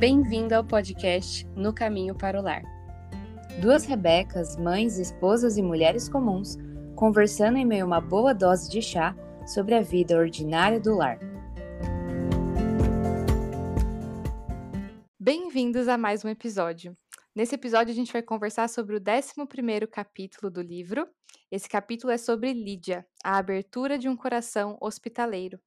Bem-vindo ao podcast No Caminho para o Lar. Duas Rebecas, mães, esposas e mulheres comuns, conversando em meio a uma boa dose de chá sobre a vida ordinária do lar. Bem-vindos a mais um episódio. Nesse episódio, a gente vai conversar sobre o 11 capítulo do livro. Esse capítulo é sobre Lídia, a abertura de um coração hospitaleiro.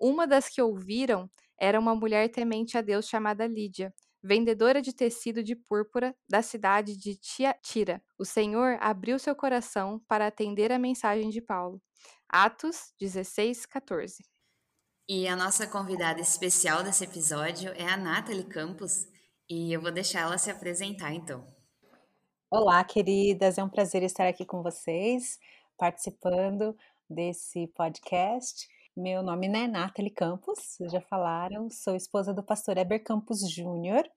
Uma das que ouviram era uma mulher temente a Deus chamada Lídia, vendedora de tecido de púrpura da cidade de Tiatira. O Senhor abriu seu coração para atender a mensagem de Paulo. Atos 16, 14. E a nossa convidada especial desse episódio é a Nathalie Campos, e eu vou deixar ela se apresentar então. Olá, queridas, é um prazer estar aqui com vocês, participando desse podcast. Meu nome é Nathalie Campos, já falaram, sou esposa do pastor Eber Campos Júnior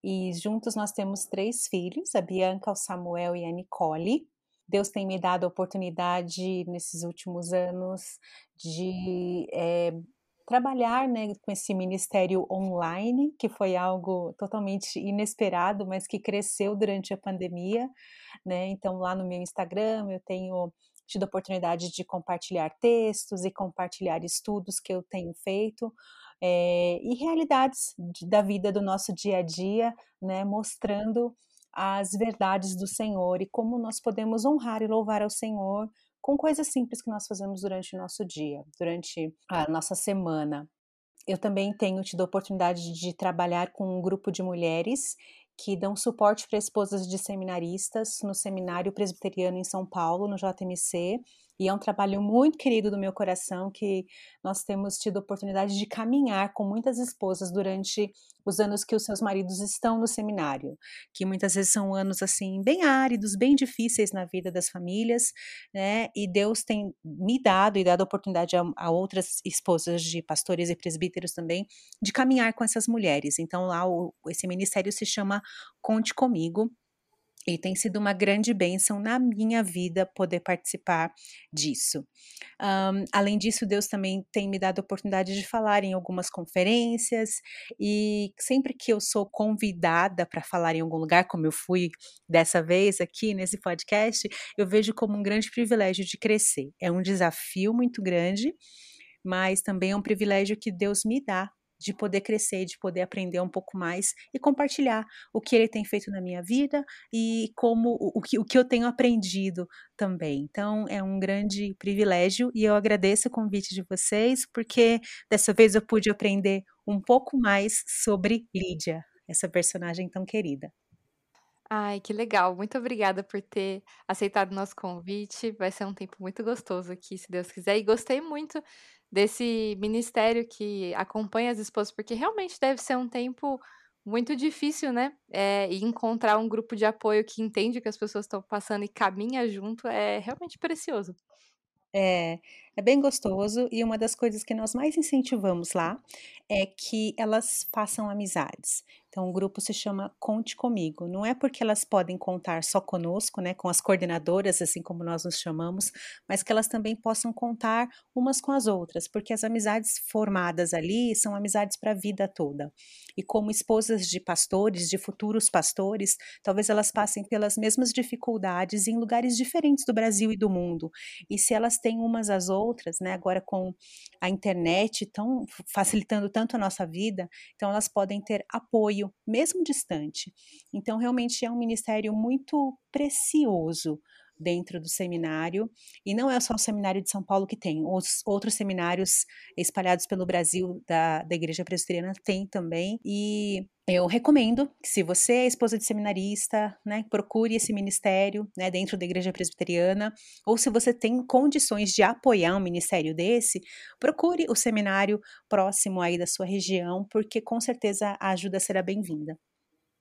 e juntos nós temos três filhos, a Bianca, o Samuel e a Nicole. Deus tem me dado a oportunidade nesses últimos anos de é, trabalhar né, com esse ministério online, que foi algo totalmente inesperado, mas que cresceu durante a pandemia. Né? Então, lá no meu Instagram, eu tenho tido a oportunidade de compartilhar textos e compartilhar estudos que eu tenho feito é, e realidades de, da vida do nosso dia a dia, né, mostrando as verdades do Senhor e como nós podemos honrar e louvar ao Senhor com coisas simples que nós fazemos durante o nosso dia, durante a nossa semana. Eu também tenho tido a oportunidade de trabalhar com um grupo de mulheres que dão suporte para esposas de seminaristas no Seminário Presbiteriano em São Paulo, no JMC, e é um trabalho muito querido do meu coração que nós temos tido oportunidade de caminhar com muitas esposas durante os anos que os seus maridos estão no seminário, que muitas vezes são anos assim bem áridos, bem difíceis na vida das famílias, né? E Deus tem me dado e dado oportunidade a, a outras esposas de pastores e presbíteros também de caminhar com essas mulheres. Então lá o, esse ministério se chama Conte comigo e tem sido uma grande bênção na minha vida poder participar disso. Um, além disso, Deus também tem me dado a oportunidade de falar em algumas conferências, e sempre que eu sou convidada para falar em algum lugar, como eu fui dessa vez aqui nesse podcast, eu vejo como um grande privilégio de crescer. É um desafio muito grande, mas também é um privilégio que Deus me dá de poder crescer, de poder aprender um pouco mais e compartilhar o que ele tem feito na minha vida e como o, que, o que eu tenho aprendido também. Então é um grande privilégio e eu agradeço o convite de vocês, porque dessa vez eu pude aprender um pouco mais sobre Lídia, essa personagem tão querida. Ai, que legal. Muito obrigada por ter aceitado o nosso convite. Vai ser um tempo muito gostoso aqui, se Deus quiser. E gostei muito desse ministério que acompanha as esposas, porque realmente deve ser um tempo muito difícil, né? É, e encontrar um grupo de apoio que entende o que as pessoas estão passando e caminha junto é realmente precioso. É, é bem gostoso e uma das coisas que nós mais incentivamos lá é que elas façam amizades. Então, o grupo se chama Conte Comigo. Não é porque elas podem contar só conosco, né, com as coordenadoras, assim como nós nos chamamos, mas que elas também possam contar umas com as outras, porque as amizades formadas ali são amizades para a vida toda. E como esposas de pastores, de futuros pastores, talvez elas passem pelas mesmas dificuldades em lugares diferentes do Brasil e do mundo. E se elas têm umas às outras, né, agora com a internet tão facilitando tanto a nossa vida, então elas podem ter apoio, mesmo distante. Então, realmente é um ministério muito precioso dentro do seminário, e não é só o seminário de São Paulo que tem, os outros seminários espalhados pelo Brasil da, da Igreja Presbiteriana tem também, e eu recomendo que se você é esposa de seminarista, né, procure esse ministério, né, dentro da Igreja Presbiteriana, ou se você tem condições de apoiar um ministério desse, procure o seminário próximo aí da sua região, porque com certeza a ajuda será bem-vinda.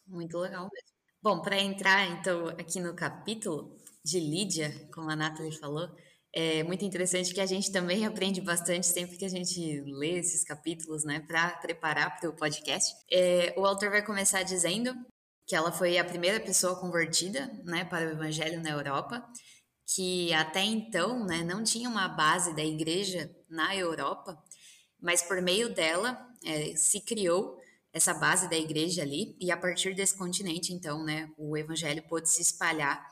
Muito legal mesmo. Bom, para entrar então aqui no capítulo, de Lídia, como a Nathalie falou, é muito interessante que a gente também aprende bastante sempre que a gente lê esses capítulos, né, para preparar para o podcast. É, o autor vai começar dizendo que ela foi a primeira pessoa convertida, né, para o evangelho na Europa, que até então, né, não tinha uma base da igreja na Europa, mas por meio dela é, se criou essa base da igreja ali, e a partir desse continente, então, né, o evangelho pôde se espalhar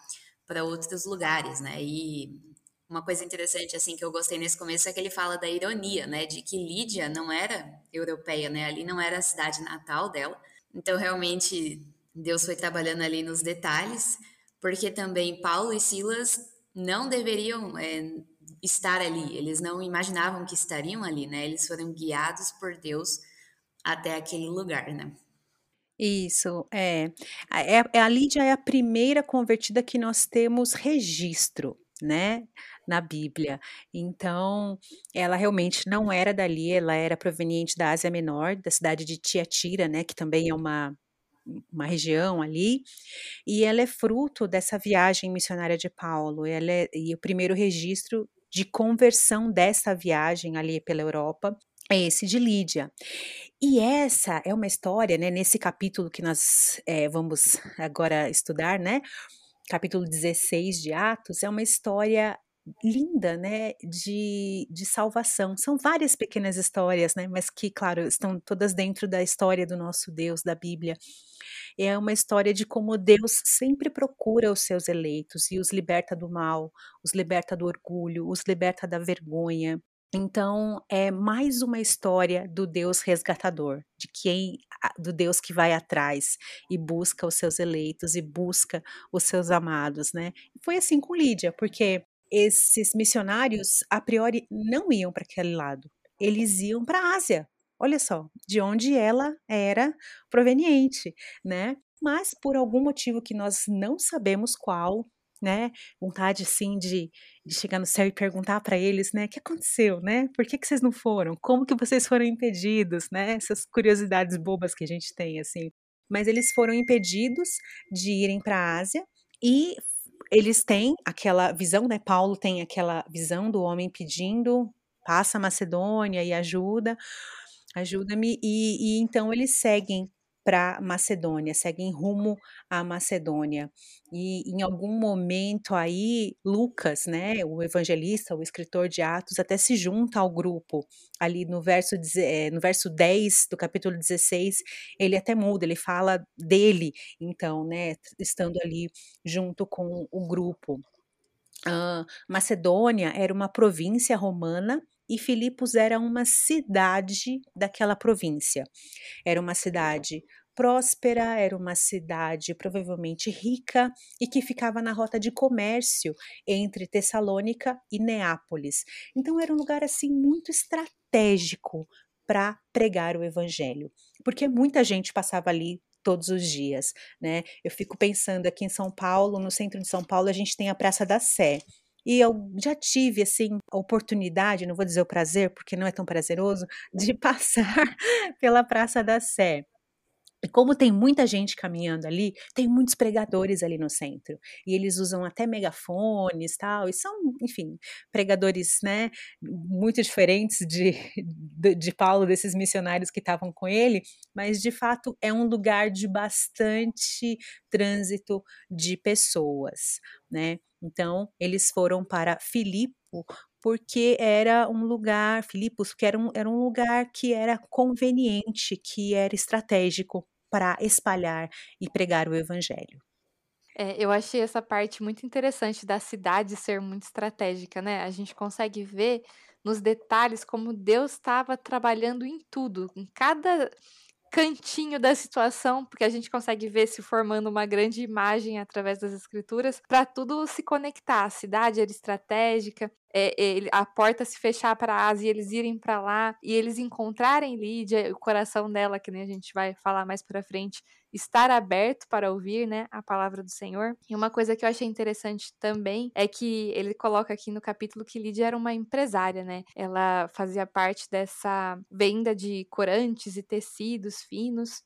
para outros lugares, né? E uma coisa interessante assim que eu gostei nesse começo é que ele fala da ironia, né, de que Lídia não era europeia, né? Ali não era a cidade natal dela. Então realmente Deus foi trabalhando ali nos detalhes, porque também Paulo e Silas não deveriam é, estar ali. Eles não imaginavam que estariam ali, né? Eles foram guiados por Deus até aquele lugar, né? Isso, é. é. A Lídia é a primeira convertida que nós temos registro, né? na Bíblia. Então, ela realmente não era dali, ela era proveniente da Ásia Menor, da cidade de Tiatira, né, que também é uma uma região ali, e ela é fruto dessa viagem missionária de Paulo, ela é, e o primeiro registro de conversão dessa viagem ali pela Europa é esse de Lídia. E essa é uma história, né, nesse capítulo que nós é, vamos agora estudar, né, capítulo 16 de Atos, é uma história linda, né, de, de salvação. São várias pequenas histórias, né, mas que, claro, estão todas dentro da história do nosso Deus, da Bíblia. É uma história de como Deus sempre procura os seus eleitos e os liberta do mal, os liberta do orgulho, os liberta da vergonha. Então, é mais uma história do Deus resgatador, de quem do Deus que vai atrás e busca os seus eleitos e busca os seus amados, né? Foi assim com Lídia, porque esses missionários, a priori, não iam para aquele lado. Eles iam para a Ásia. Olha só, de onde ela era proveniente, né? Mas por algum motivo que nós não sabemos qual, né? Vontade sim de, de chegar no céu e perguntar para eles, né? O que aconteceu, né? Por que, que vocês não foram? Como que vocês foram impedidos, né? Essas curiosidades bobas que a gente tem, assim. Mas eles foram impedidos de irem para a Ásia e eles têm aquela visão, né? Paulo tem aquela visão do homem pedindo, passa a Macedônia e ajuda, ajuda-me, e, e então eles seguem para Macedônia, seguem rumo à Macedônia. E em algum momento aí, Lucas, né, o evangelista, o escritor de Atos, até se junta ao grupo. Ali no verso, eh, no verso 10 do capítulo 16, ele até muda, ele fala dele, então, né, estando ali junto com o grupo. Uh, Macedônia era uma província romana e Filipos era uma cidade daquela província. Era uma cidade próspera, era uma cidade provavelmente rica e que ficava na rota de comércio entre Tessalônica e Neápolis. Então era um lugar assim muito estratégico para pregar o evangelho, porque muita gente passava ali todos os dias, né? Eu fico pensando aqui em São Paulo, no centro de São Paulo, a gente tem a Praça da Sé. E eu já tive, assim, a oportunidade, não vou dizer o prazer, porque não é tão prazeroso, de passar pela Praça da Sé. E como tem muita gente caminhando ali, tem muitos pregadores ali no centro. E eles usam até megafones tal, e são, enfim, pregadores, né, muito diferentes de, de, de Paulo, desses missionários que estavam com ele, mas de fato é um lugar de bastante trânsito de pessoas, né? Então, eles foram para Filipe porque era um lugar, Filipos, que era um, era um lugar que era conveniente, que era estratégico para espalhar e pregar o evangelho. É, eu achei essa parte muito interessante da cidade ser muito estratégica, né? A gente consegue ver nos detalhes como Deus estava trabalhando em tudo, em cada cantinho da situação, porque a gente consegue ver se formando uma grande imagem através das escrituras, para tudo se conectar. A cidade era estratégica, é, é, a porta se fechar para a Ásia e eles irem para lá e eles encontrarem Lídia, o coração dela, que nem a gente vai falar mais para frente, estar aberto para ouvir, né, a palavra do Senhor. E uma coisa que eu achei interessante também é que ele coloca aqui no capítulo que Lídia era uma empresária, né? Ela fazia parte dessa venda de corantes e tecidos finos.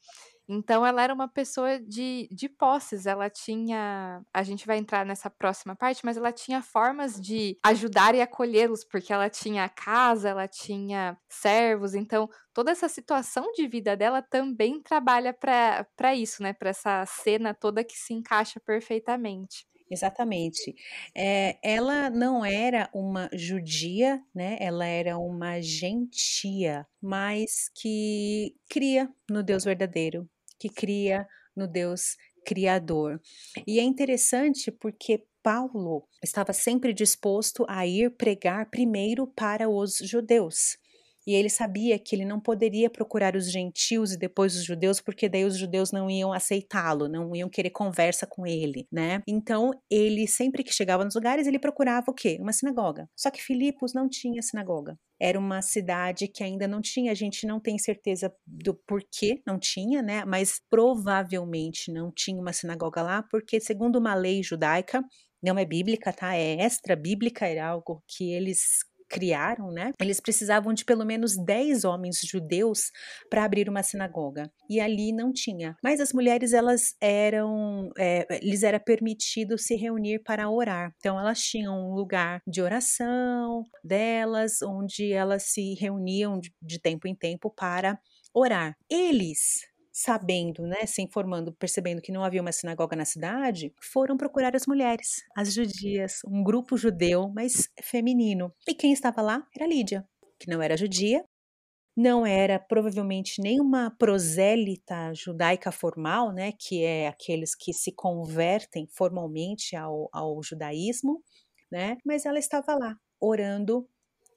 Então, ela era uma pessoa de, de posses, ela tinha. A gente vai entrar nessa próxima parte, mas ela tinha formas de ajudar e acolhê-los, porque ela tinha casa, ela tinha servos, então toda essa situação de vida dela também trabalha para isso, né? Para essa cena toda que se encaixa perfeitamente. Exatamente. É, ela não era uma judia, né? Ela era uma gentia, mas que cria no Deus verdadeiro, que cria no Deus criador. E é interessante porque Paulo estava sempre disposto a ir pregar primeiro para os judeus. E ele sabia que ele não poderia procurar os gentios e depois os judeus, porque daí os judeus não iam aceitá-lo, não iam querer conversa com ele, né? Então, ele sempre que chegava nos lugares, ele procurava o quê? Uma sinagoga. Só que Filipos não tinha sinagoga. Era uma cidade que ainda não tinha, a gente não tem certeza do porquê não tinha, né? Mas provavelmente não tinha uma sinagoga lá, porque segundo uma lei judaica, não é bíblica, tá? É extra bíblica, era algo que eles criaram, né? Eles precisavam de pelo menos 10 homens judeus para abrir uma sinagoga. E ali não tinha. Mas as mulheres, elas eram, é, lhes era permitido se reunir para orar. Então elas tinham um lugar de oração delas, onde elas se reuniam de, de tempo em tempo para orar. Eles sabendo, né, se informando, percebendo que não havia uma sinagoga na cidade, foram procurar as mulheres, as judias, um grupo judeu, mas feminino. E quem estava lá era Lídia, que não era judia, não era provavelmente nenhuma prosélita judaica formal, né, que é aqueles que se convertem formalmente ao, ao judaísmo, né, mas ela estava lá orando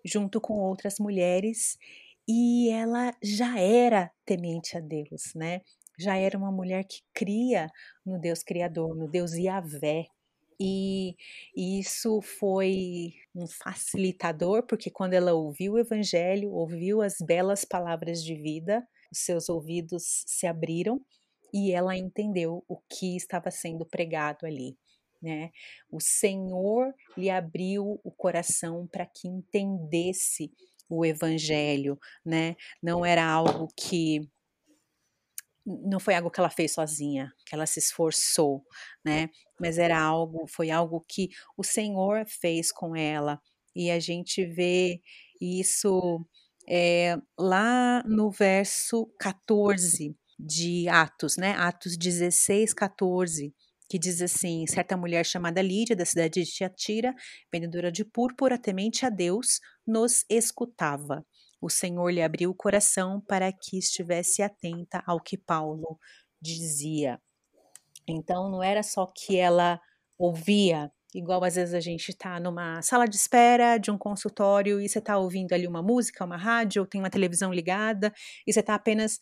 junto com outras mulheres e ela já era temente a Deus, né? Já era uma mulher que cria no Deus Criador, no Deus Yahvé. E, e isso foi um facilitador, porque quando ela ouviu o Evangelho, ouviu as belas palavras de vida, os seus ouvidos se abriram e ela entendeu o que estava sendo pregado ali. Né? O Senhor lhe abriu o coração para que entendesse o evangelho, né? Não era algo que não foi algo que ela fez sozinha, que ela se esforçou, né? Mas era algo, foi algo que o Senhor fez com ela. E a gente vê isso é, lá no verso 14 de Atos, né? Atos 16, 14 que diz assim: certa mulher chamada Lídia, da cidade de Tiatira, vendedora de púrpura, temente a Deus, nos escutava. O Senhor lhe abriu o coração para que estivesse atenta ao que Paulo dizia. Então, não era só que ela ouvia, igual às vezes a gente está numa sala de espera de um consultório e você está ouvindo ali uma música, uma rádio, ou tem uma televisão ligada, e você está apenas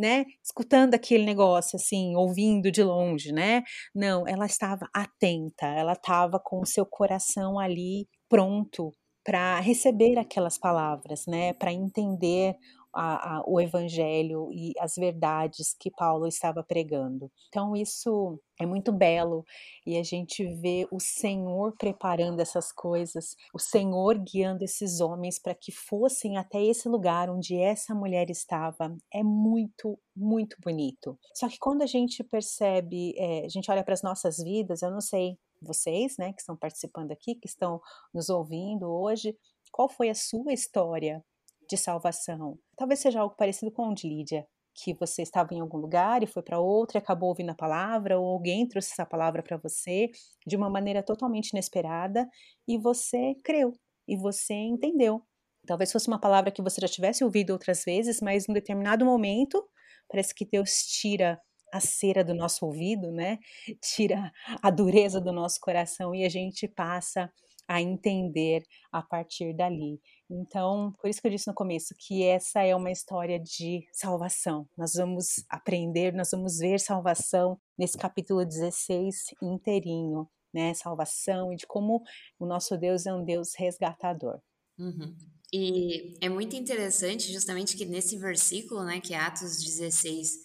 né, escutando aquele negócio assim, ouvindo de longe, né? Não, ela estava atenta, ela estava com o seu coração ali pronto para receber aquelas palavras, né, para entender a, a, o evangelho e as verdades que Paulo estava pregando. Então, isso é muito belo e a gente vê o Senhor preparando essas coisas, o Senhor guiando esses homens para que fossem até esse lugar onde essa mulher estava. É muito, muito bonito. Só que quando a gente percebe, é, a gente olha para as nossas vidas, eu não sei vocês, né, que estão participando aqui, que estão nos ouvindo hoje, qual foi a sua história de salvação. Talvez seja algo parecido com o de Lídia, que você estava em algum lugar e foi para outro e acabou ouvindo a palavra, ou alguém trouxe essa palavra para você de uma maneira totalmente inesperada e você creu e você entendeu. Talvez fosse uma palavra que você já tivesse ouvido outras vezes, mas em determinado momento parece que Deus tira a cera do nosso ouvido, né? Tira a dureza do nosso coração e a gente passa a entender a partir dali. Então, por isso que eu disse no começo que essa é uma história de salvação. Nós vamos aprender, nós vamos ver salvação nesse capítulo 16 inteirinho, né? Salvação e de como o nosso Deus é um Deus resgatador. Uhum. E é muito interessante justamente que nesse versículo, né, que é Atos 16,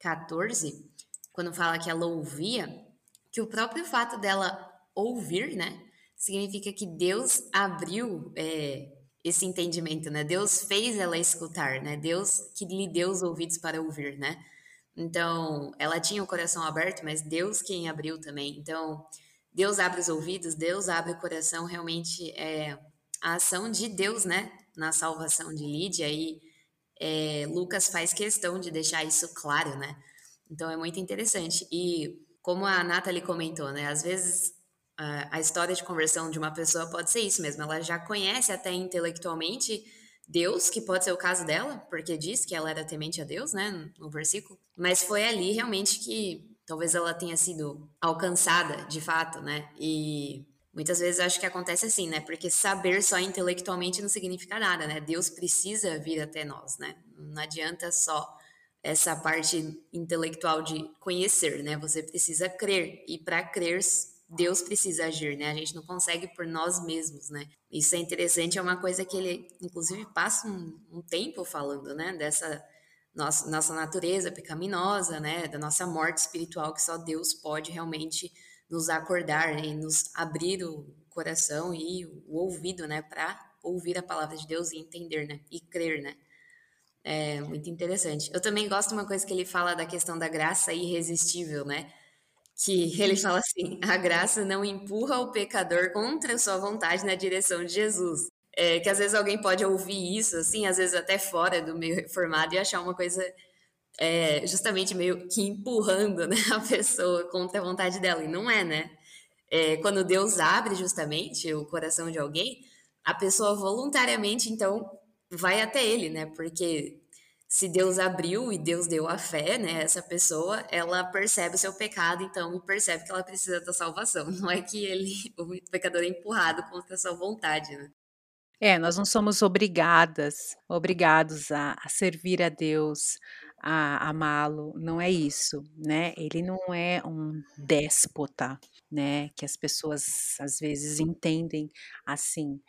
14, quando fala que ela ouvia, que o próprio fato dela ouvir, né, significa que Deus abriu é, esse entendimento, né? Deus fez ela escutar, né? Deus que lhe deu os ouvidos para ouvir, né? Então, ela tinha o coração aberto, mas Deus quem abriu também. Então, Deus abre os ouvidos, Deus abre o coração, realmente é a ação de Deus, né? Na salvação de Lídia e é, Lucas faz questão de deixar isso claro, né? Então, é muito interessante. E como a Nathalie comentou, né? Às vezes a história de conversão de uma pessoa pode ser isso mesmo. Ela já conhece até intelectualmente Deus, que pode ser o caso dela, porque diz que ela era temente a Deus, né, no versículo. Mas foi ali realmente que talvez ela tenha sido alcançada, de fato, né? E muitas vezes acho que acontece assim, né? Porque saber só intelectualmente não significa nada, né? Deus precisa vir até nós, né? Não adianta só essa parte intelectual de conhecer, né? Você precisa crer e para crer Deus precisa agir, né? A gente não consegue por nós mesmos, né? Isso é interessante, é uma coisa que ele, inclusive, passa um, um tempo falando, né? Dessa nossa, nossa natureza pecaminosa, né? Da nossa morte espiritual, que só Deus pode realmente nos acordar né? e nos abrir o coração e o ouvido, né? Para ouvir a palavra de Deus e entender, né? E crer, né? É muito interessante. Eu também gosto de uma coisa que ele fala da questão da graça irresistível, né? Que ele fala assim: a graça não empurra o pecador contra sua vontade na direção de Jesus. É, que às vezes alguém pode ouvir isso, assim, às vezes até fora do meio reformado e achar uma coisa é, justamente meio que empurrando né, a pessoa contra a vontade dela. E não é, né? É, quando Deus abre justamente o coração de alguém, a pessoa voluntariamente, então, vai até ele, né? Porque se Deus abriu e Deus deu a fé, né, essa pessoa, ela percebe o seu pecado, então, e percebe que ela precisa da salvação. Não é que ele, o pecador é empurrado contra a sua vontade, né? É, nós não somos obrigadas, obrigados a, a servir a Deus, a amá-lo, não é isso, né? Ele não é um déspota, né? Que as pessoas às vezes entendem assim.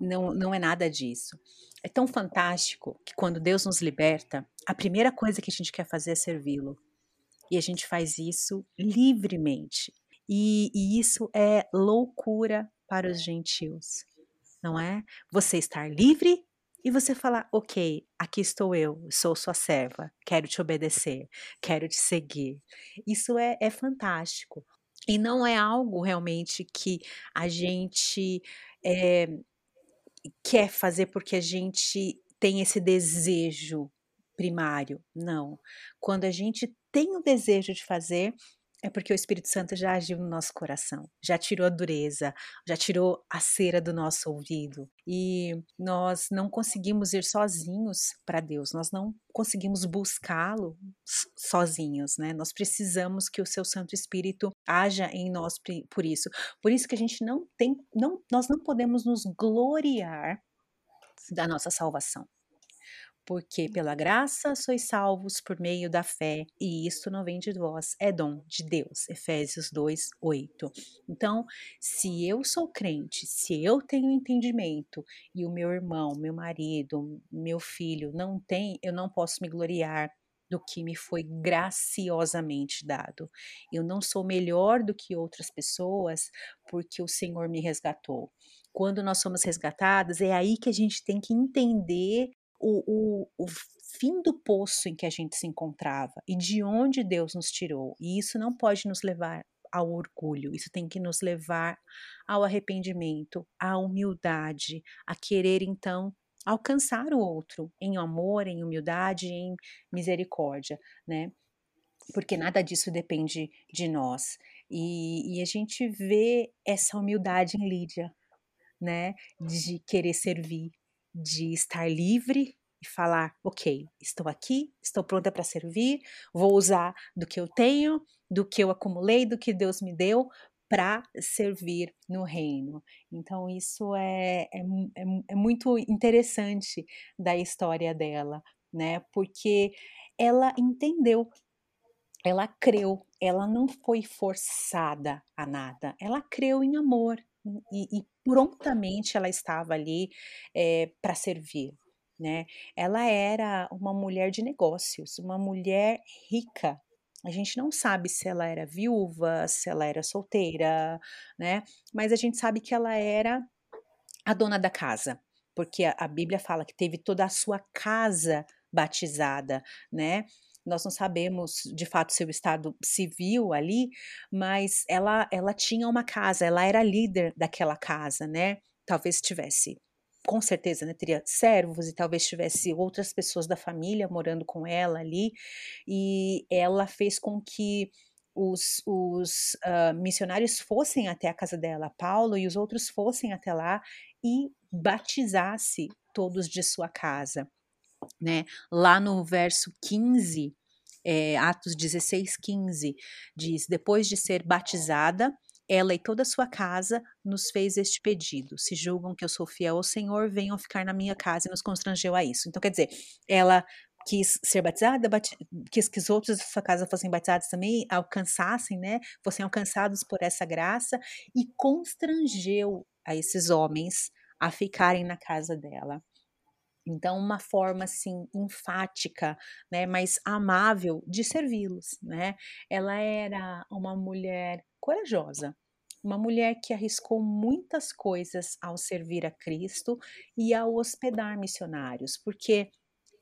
Não, não é nada disso é tão fantástico que quando Deus nos liberta, a primeira coisa que a gente quer fazer é servi-lo. E a gente faz isso livremente. E, e, isso é loucura para os gentios, não é? Você estar livre e você falar: ok, aqui estou eu, sou sua serva, quero te obedecer, quero te seguir. Isso é, é fantástico. E não é algo realmente que a gente é, quer fazer porque a gente tem esse desejo primário. Não. Quando a gente tem o desejo de fazer, é porque o Espírito Santo já agiu no nosso coração, já tirou a dureza, já tirou a cera do nosso ouvido. E nós não conseguimos ir sozinhos para Deus, nós não conseguimos buscá-lo sozinhos, né? Nós precisamos que o seu Santo Espírito haja em nós por isso. Por isso que a gente não tem, não, nós não podemos nos gloriar da nossa salvação porque pela graça sois salvos por meio da fé, e isto não vem de vós, é dom de Deus. Efésios 2, 8. Então, se eu sou crente, se eu tenho entendimento e o meu irmão, meu marido, meu filho não tem, eu não posso me gloriar do que me foi graciosamente dado. Eu não sou melhor do que outras pessoas porque o Senhor me resgatou. Quando nós somos resgatados, é aí que a gente tem que entender o, o, o fim do poço em que a gente se encontrava e de onde Deus nos tirou. E isso não pode nos levar ao orgulho, isso tem que nos levar ao arrependimento, à humildade, a querer então alcançar o outro em amor, em humildade, em misericórdia, né? Porque nada disso depende de nós. E, e a gente vê essa humildade em Lídia, né? De querer servir, de estar livre e falar: ok, estou aqui, estou pronta para servir, vou usar do que eu tenho, do que eu acumulei, do que Deus me deu para servir no reino. Então, isso é, é, é, é muito interessante da história dela, né? Porque ela entendeu ela creu, ela não foi forçada a nada, ela creu em amor, e, e prontamente ela estava ali é, eh, para servir. Né? Ela era uma mulher de negócios, uma mulher rica. A gente não sabe se ela era viúva, se ela era solteira, né? Mas a gente sabe que ela era a dona da casa, porque a, a Bíblia fala que teve toda a sua casa batizada, né? Nós não sabemos de fato seu estado civil ali, mas ela, ela tinha uma casa, ela era líder daquela casa, né? Talvez tivesse com certeza, né, teria servos e talvez tivesse outras pessoas da família morando com ela ali, e ela fez com que os, os uh, missionários fossem até a casa dela, Paulo e os outros fossem até lá e batizasse todos de sua casa. Né? Lá no verso 15, é, Atos 16, 15, diz: Depois de ser batizada, ela e toda a sua casa nos fez este pedido. Se julgam que eu sou fiel ao Senhor, venham ficar na minha casa e nos constrangeu a isso. Então, quer dizer, ela quis ser batizada, bat... quis que os outros da sua casa fossem batizados também, alcançassem, né? Fossem alcançados por essa graça e constrangeu a esses homens a ficarem na casa dela. Então, uma forma assim enfática, né, mas amável de servi-los, né? Ela era uma mulher corajosa, uma mulher que arriscou muitas coisas ao servir a Cristo e ao hospedar missionários, porque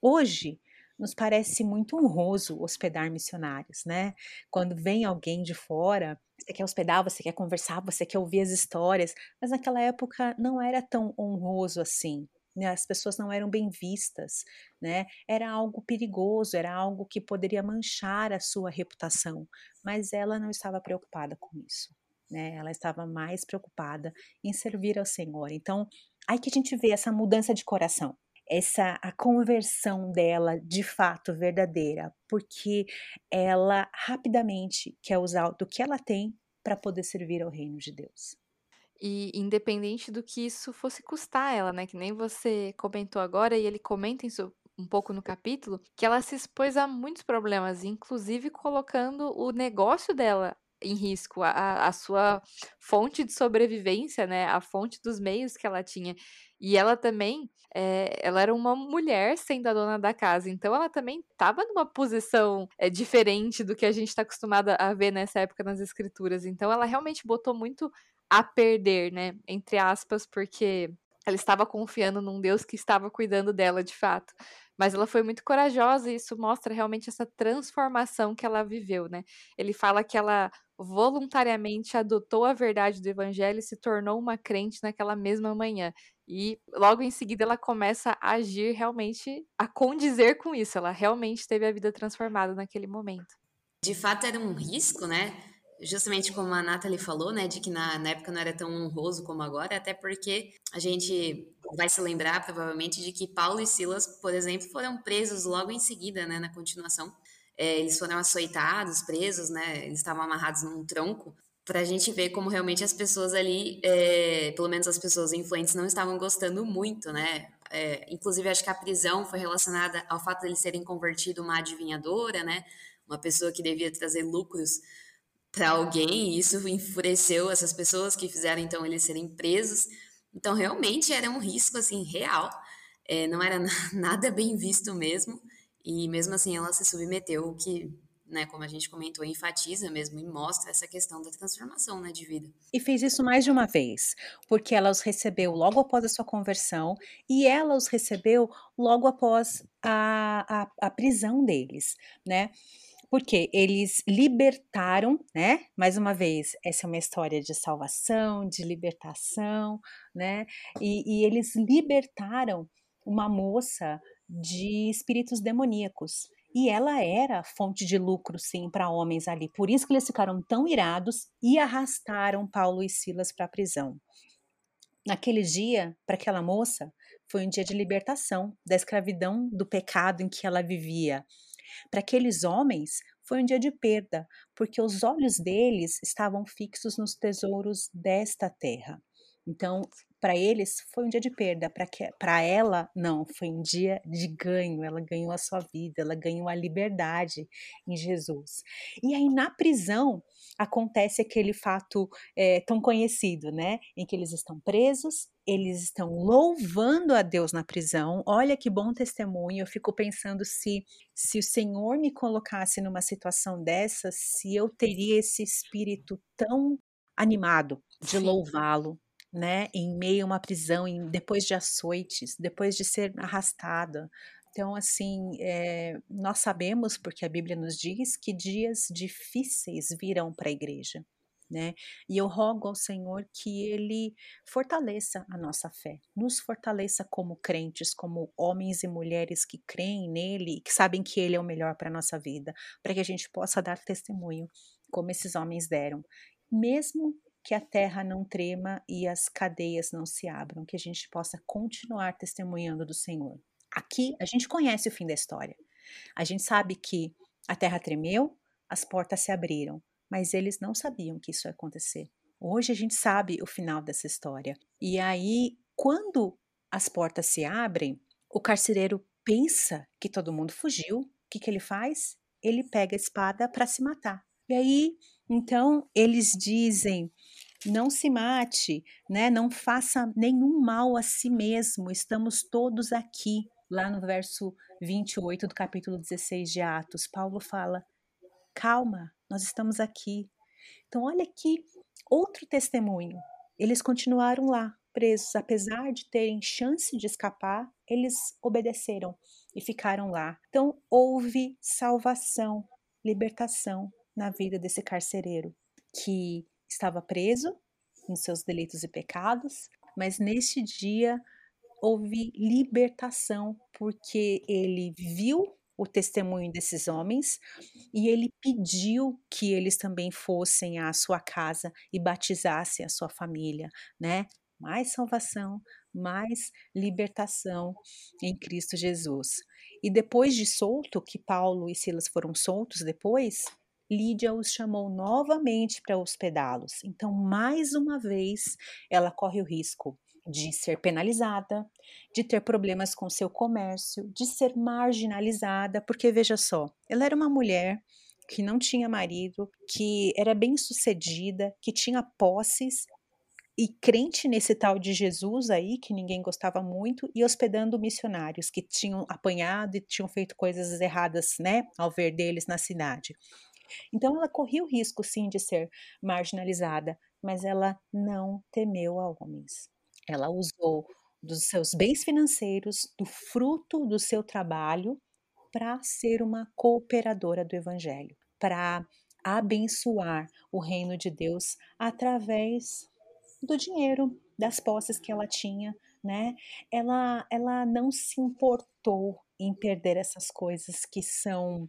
hoje nos parece muito honroso hospedar missionários, né? Quando vem alguém de fora, você quer hospedar, você quer conversar, você quer ouvir as histórias, mas naquela época não era tão honroso assim. Né? As pessoas não eram bem vistas, né? Era algo perigoso, era algo que poderia manchar a sua reputação, mas ela não estava preocupada com isso. Né, ela estava mais preocupada em servir ao Senhor. Então, aí que a gente vê essa mudança de coração essa a conversão dela de fato verdadeira, porque ela rapidamente quer usar do que ela tem para poder servir ao reino de Deus. E independente do que isso fosse custar ela, né? Que nem você comentou agora, e ele comenta isso um pouco no capítulo, que ela se expôs a muitos problemas, inclusive colocando o negócio dela em risco, a, a sua fonte de sobrevivência, né? A fonte dos meios que ela tinha. E ela também, é, ela era uma mulher sendo a dona da casa, então ela também estava numa posição é, diferente do que a gente está acostumada a ver nessa época nas escrituras. Então ela realmente botou muito a perder, né? Entre aspas, porque ela estava confiando num Deus que estava cuidando dela de fato. Mas ela foi muito corajosa e isso mostra realmente essa transformação que ela viveu, né? Ele fala que ela voluntariamente adotou a verdade do evangelho e se tornou uma crente naquela mesma manhã. E logo em seguida ela começa a agir realmente, a condizer com isso. Ela realmente teve a vida transformada naquele momento. De fato, era um risco, né? Justamente como a Nathalie falou, né? De que na, na época não era tão honroso como agora, até porque a gente vai se lembrar provavelmente de que Paulo e Silas, por exemplo, foram presos logo em seguida, né? Na continuação. É, eles foram açoitados, presos, né? Eles estavam amarrados num tronco para a gente ver como realmente as pessoas ali, é, pelo menos as pessoas influentes, não estavam gostando muito, né? É, inclusive, acho que a prisão foi relacionada ao fato de eles serem convertido uma adivinhadora, né? Uma pessoa que devia trazer lucros para alguém, e isso enfureceu essas pessoas que fizeram então eles serem presos. Então, realmente era um risco assim real, é, não era nada bem visto mesmo, e mesmo assim ela se submeteu, o que né, como a gente comentou, enfatiza mesmo e mostra essa questão da transformação né, de vida. E fez isso mais de uma vez, porque ela os recebeu logo após a sua conversão e ela os recebeu logo após a, a, a prisão deles, né? Porque eles libertaram, né? Mais uma vez, essa é uma história de salvação, de libertação, né? E, e eles libertaram uma moça de espíritos demoníacos. E ela era fonte de lucro, sim, para homens ali. Por isso que eles ficaram tão irados e arrastaram Paulo e Silas para a prisão. Naquele dia, para aquela moça, foi um dia de libertação da escravidão, do pecado em que ela vivia. Para aqueles homens, foi um dia de perda, porque os olhos deles estavam fixos nos tesouros desta terra. Então, para eles foi um dia de perda, para ela não, foi um dia de ganho. Ela ganhou a sua vida, ela ganhou a liberdade em Jesus. E aí na prisão acontece aquele fato é, tão conhecido, né? Em que eles estão presos, eles estão louvando a Deus na prisão. Olha que bom testemunho. Eu fico pensando se se o Senhor me colocasse numa situação dessa, se eu teria esse espírito tão animado de louvá-lo, né, em meio a uma prisão, em, depois de açoites, depois de ser arrastada. Então, assim, é, nós sabemos, porque a Bíblia nos diz, que dias difíceis virão para a igreja. Né? E eu rogo ao Senhor que Ele fortaleça a nossa fé, nos fortaleça como crentes, como homens e mulheres que creem nele que sabem que Ele é o melhor para a nossa vida, para que a gente possa dar testemunho como esses homens deram, mesmo que a terra não trema e as cadeias não se abram, que a gente possa continuar testemunhando do Senhor. Aqui a gente conhece o fim da história. A gente sabe que a terra tremeu, as portas se abriram, mas eles não sabiam que isso ia acontecer. Hoje a gente sabe o final dessa história. E aí, quando as portas se abrem, o carcereiro pensa que todo mundo fugiu. O que, que ele faz? Ele pega a espada para se matar. E aí, então, eles dizem: não se mate, né? Não faça nenhum mal a si mesmo. Estamos todos aqui. Lá no verso 28 do capítulo 16 de Atos, Paulo fala: calma, nós estamos aqui. Então, olha que outro testemunho. Eles continuaram lá, presos, apesar de terem chance de escapar, eles obedeceram e ficaram lá. Então, houve salvação, libertação na vida desse carcereiro que estava preso nos seus delitos e pecados, mas neste dia houve libertação porque ele viu o testemunho desses homens e ele pediu que eles também fossem à sua casa e batizassem a sua família, né? Mais salvação, mais libertação em Cristo Jesus. E depois de solto, que Paulo e Silas foram soltos depois, Lídia os chamou novamente para hospedá-los. Então, mais uma vez, ela corre o risco de ser penalizada, de ter problemas com seu comércio, de ser marginalizada, porque veja só, ela era uma mulher que não tinha marido, que era bem sucedida, que tinha posses e crente nesse tal de Jesus aí, que ninguém gostava muito, e hospedando missionários que tinham apanhado e tinham feito coisas erradas, né, ao ver deles na cidade. Então ela corria o risco sim de ser marginalizada, mas ela não temeu a homens. Ela usou dos seus bens financeiros, do fruto do seu trabalho, para ser uma cooperadora do Evangelho, para abençoar o reino de Deus através do dinheiro, das posses que ela tinha, né? Ela, ela não se importou em perder essas coisas que são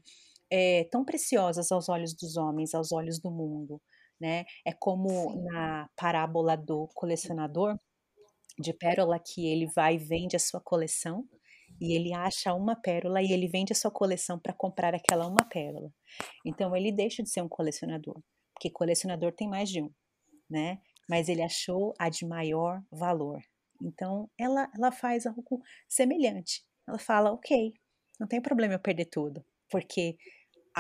é, tão preciosas aos olhos dos homens, aos olhos do mundo, né? É como Sim. na parábola do colecionador, de pérola que ele vai e vende a sua coleção e ele acha uma pérola e ele vende a sua coleção para comprar aquela uma pérola. Então ele deixa de ser um colecionador, porque colecionador tem mais de um, né? Mas ele achou a de maior valor. Então ela ela faz algo semelhante. Ela fala, ok, não tem problema eu perder tudo, porque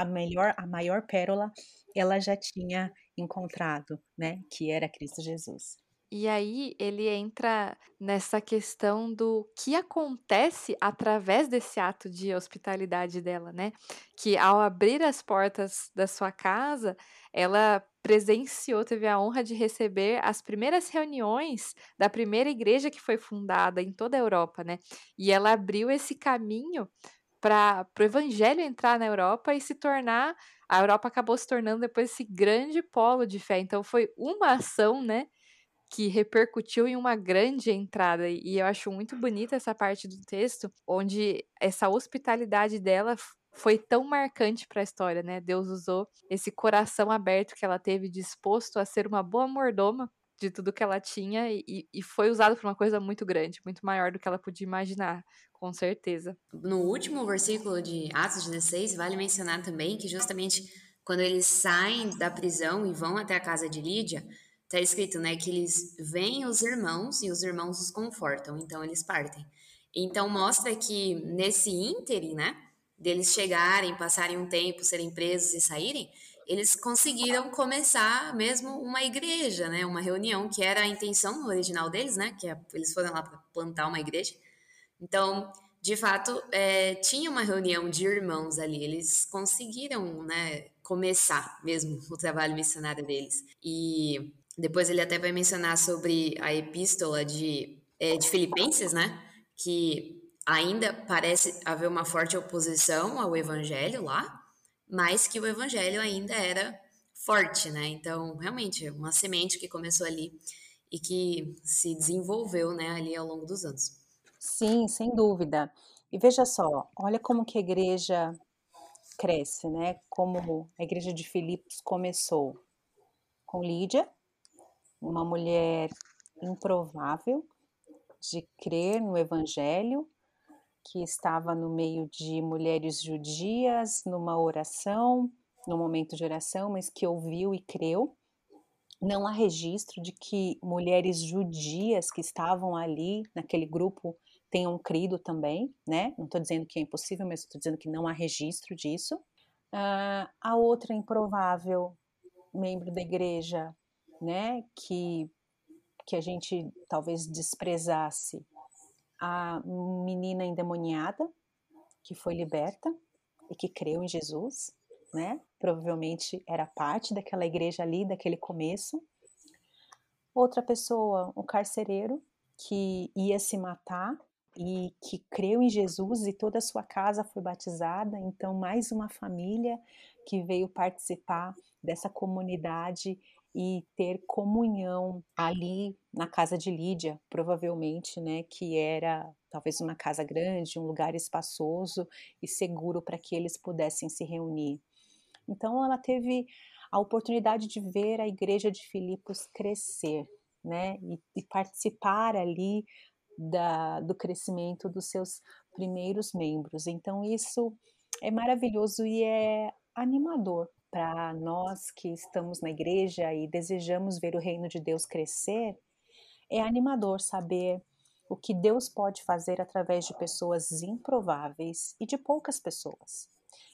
a melhor, a maior pérola ela já tinha encontrado, né? Que era Cristo Jesus. E aí ele entra nessa questão do que acontece através desse ato de hospitalidade dela, né? Que ao abrir as portas da sua casa, ela presenciou, teve a honra de receber as primeiras reuniões da primeira igreja que foi fundada em toda a Europa, né? E ela abriu esse caminho para o evangelho entrar na Europa e se tornar. A Europa acabou se tornando depois esse grande polo de fé. Então foi uma ação, né? que repercutiu em uma grande entrada. E eu acho muito bonita essa parte do texto, onde essa hospitalidade dela foi tão marcante para a história, né? Deus usou esse coração aberto que ela teve, disposto a ser uma boa mordoma de tudo que ela tinha e, e foi usado para uma coisa muito grande, muito maior do que ela podia imaginar, com certeza. No último versículo de Atos 16, vale mencionar também que justamente quando eles saem da prisão e vão até a casa de Lídia, tá escrito, né, que eles veem os irmãos e os irmãos os confortam, então eles partem. Então mostra que nesse ínterim, né, deles chegarem, passarem um tempo, serem presos e saírem, eles conseguiram começar mesmo uma igreja, né, uma reunião que era a intenção original deles, né, que é, eles foram lá para plantar uma igreja. Então, de fato, é, tinha uma reunião de irmãos ali, eles conseguiram, né, começar mesmo o trabalho missionário deles. E depois ele até vai mencionar sobre a epístola de, é, de Filipenses, né? Que ainda parece haver uma forte oposição ao evangelho lá, mas que o evangelho ainda era forte, né? Então, realmente, uma semente que começou ali e que se desenvolveu, né, ali ao longo dos anos. Sim, sem dúvida. E veja só, olha como que a igreja cresce, né? Como a igreja de Filipos começou com Lídia, uma mulher improvável de crer no evangelho, que estava no meio de mulheres judias, numa oração, no momento de oração, mas que ouviu e creu. Não há registro de que mulheres judias que estavam ali naquele grupo tenham crido também, né? Não estou dizendo que é impossível, mas estou dizendo que não há registro disso. Uh, a outra improvável membro da igreja, né, que que a gente talvez desprezasse, a menina endemoniada que foi liberta e que creu em Jesus, né? Provavelmente era parte daquela igreja ali, daquele começo. Outra pessoa, o carcereiro, que ia se matar e que creu em Jesus e toda a sua casa foi batizada. Então, mais uma família que veio participar dessa comunidade e ter comunhão ali na casa de Lídia, provavelmente, né, que era talvez uma casa grande, um lugar espaçoso e seguro para que eles pudessem se reunir. Então ela teve a oportunidade de ver a igreja de Filipos crescer, né, e, e participar ali da, do crescimento dos seus primeiros membros. Então isso é maravilhoso e é animador para nós que estamos na igreja e desejamos ver o reino de Deus crescer, é animador saber o que Deus pode fazer através de pessoas improváveis e de poucas pessoas.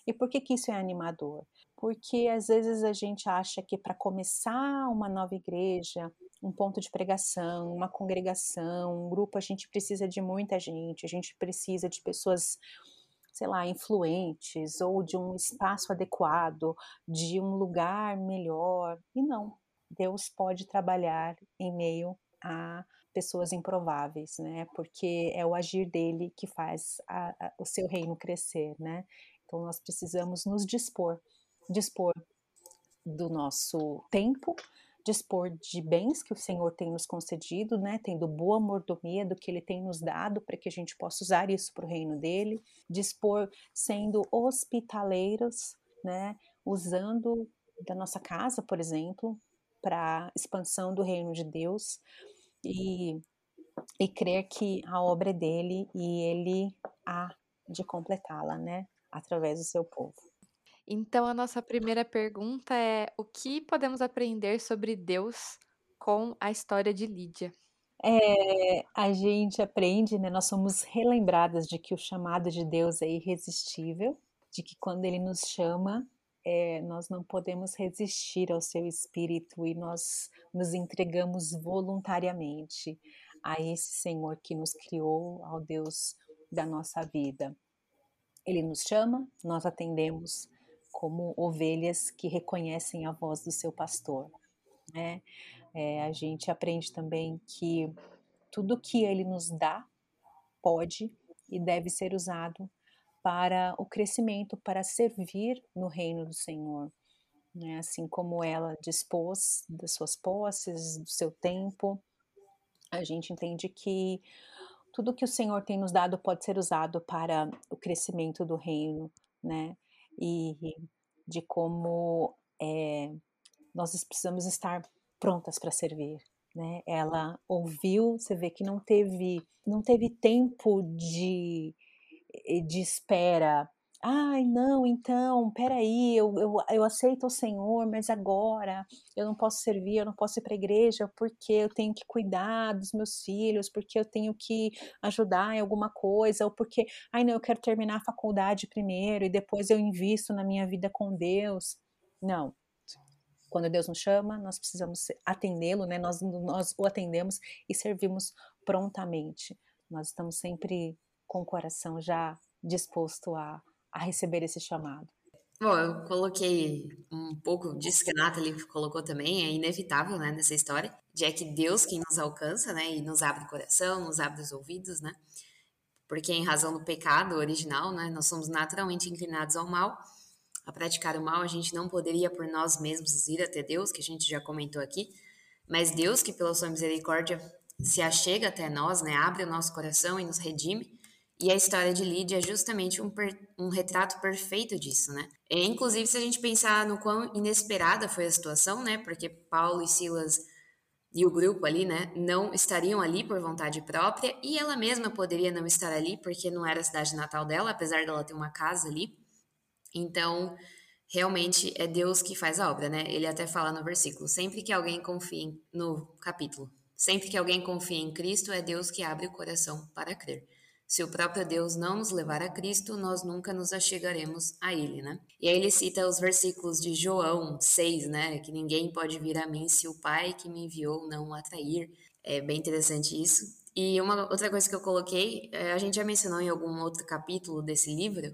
E por que, que isso é animador? Porque às vezes a gente acha que para começar uma nova igreja, um ponto de pregação, uma congregação, um grupo, a gente precisa de muita gente, a gente precisa de pessoas sei lá, influentes ou de um espaço adequado, de um lugar melhor. E não, Deus pode trabalhar em meio a pessoas improváveis, né? Porque é o agir dele que faz a, a, o seu reino crescer, né? Então nós precisamos nos dispor, dispor do nosso tempo, dispor de bens que o Senhor tem nos concedido, né, tendo boa mordomia do que Ele tem nos dado para que a gente possa usar isso para o reino dele, dispor sendo hospitaleiros, né, usando da nossa casa, por exemplo, para expansão do reino de Deus e, e crer que a obra é dele e ele há de completá-la, né, através do seu povo. Então, a nossa primeira pergunta é: o que podemos aprender sobre Deus com a história de Lídia? É, a gente aprende, né? Nós somos relembradas de que o chamado de Deus é irresistível, de que quando Ele nos chama, é, nós não podemos resistir ao Seu Espírito e nós nos entregamos voluntariamente a esse Senhor que nos criou, ao Deus da nossa vida. Ele nos chama, nós atendemos, como ovelhas que reconhecem a voz do seu pastor. Né? É, a gente aprende também que tudo que ele nos dá pode e deve ser usado para o crescimento, para servir no reino do Senhor. Né? Assim como ela dispôs das suas posses, do seu tempo, a gente entende que tudo que o Senhor tem nos dado pode ser usado para o crescimento do reino, né? E de como é, nós precisamos estar prontas para servir. Né? Ela ouviu, você vê que não teve, não teve tempo de, de espera Ai, não, então, peraí, eu, eu, eu aceito o Senhor, mas agora eu não posso servir, eu não posso ir para a igreja porque eu tenho que cuidar dos meus filhos, porque eu tenho que ajudar em alguma coisa, ou porque, ai, não, eu quero terminar a faculdade primeiro e depois eu invisto na minha vida com Deus. Não. Quando Deus nos chama, nós precisamos atendê-lo, né? Nós, nós o atendemos e servimos prontamente. Nós estamos sempre com o coração já disposto a a receber esse chamado? Bom, eu coloquei um pouco disso que a Nathalie colocou também, é inevitável, né, nessa história, de é que Deus quem nos alcança, né, e nos abre o coração, nos abre os ouvidos, né, porque em razão do pecado original, né, nós somos naturalmente inclinados ao mal, a praticar o mal, a gente não poderia por nós mesmos ir até Deus, que a gente já comentou aqui, mas Deus, que pela sua misericórdia se achega até nós, né, abre o nosso coração e nos redime, E a história de Lídia é justamente um, per, um retrato perfeito disso, né? E, inclusive, se a gente pensar no quão inesperada foi a situação, né? Porque Paulo e Silas e o grupo ali, né, não estariam ali por vontade própria e ela mesma poderia não estar ali porque não era a cidade natal dela, apesar dela ter uma casa ali. Então, realmente é Deus que faz a obra, né? Ele até fala no versículo: sempre que alguém confie no capítulo, sempre que alguém confia em Cristo, é Deus que abre o coração para crer. Se o próprio Deus não nos levar a Cristo, nós nunca nos achegaremos a Ele, né? E aí ele cita os versículos de João 6, né? Que ninguém pode vir a mim se o Pai que me enviou não o atrair. É bem interessante isso. E uma outra coisa que eu coloquei, é, a gente já mencionou em algum outro capítulo desse livro,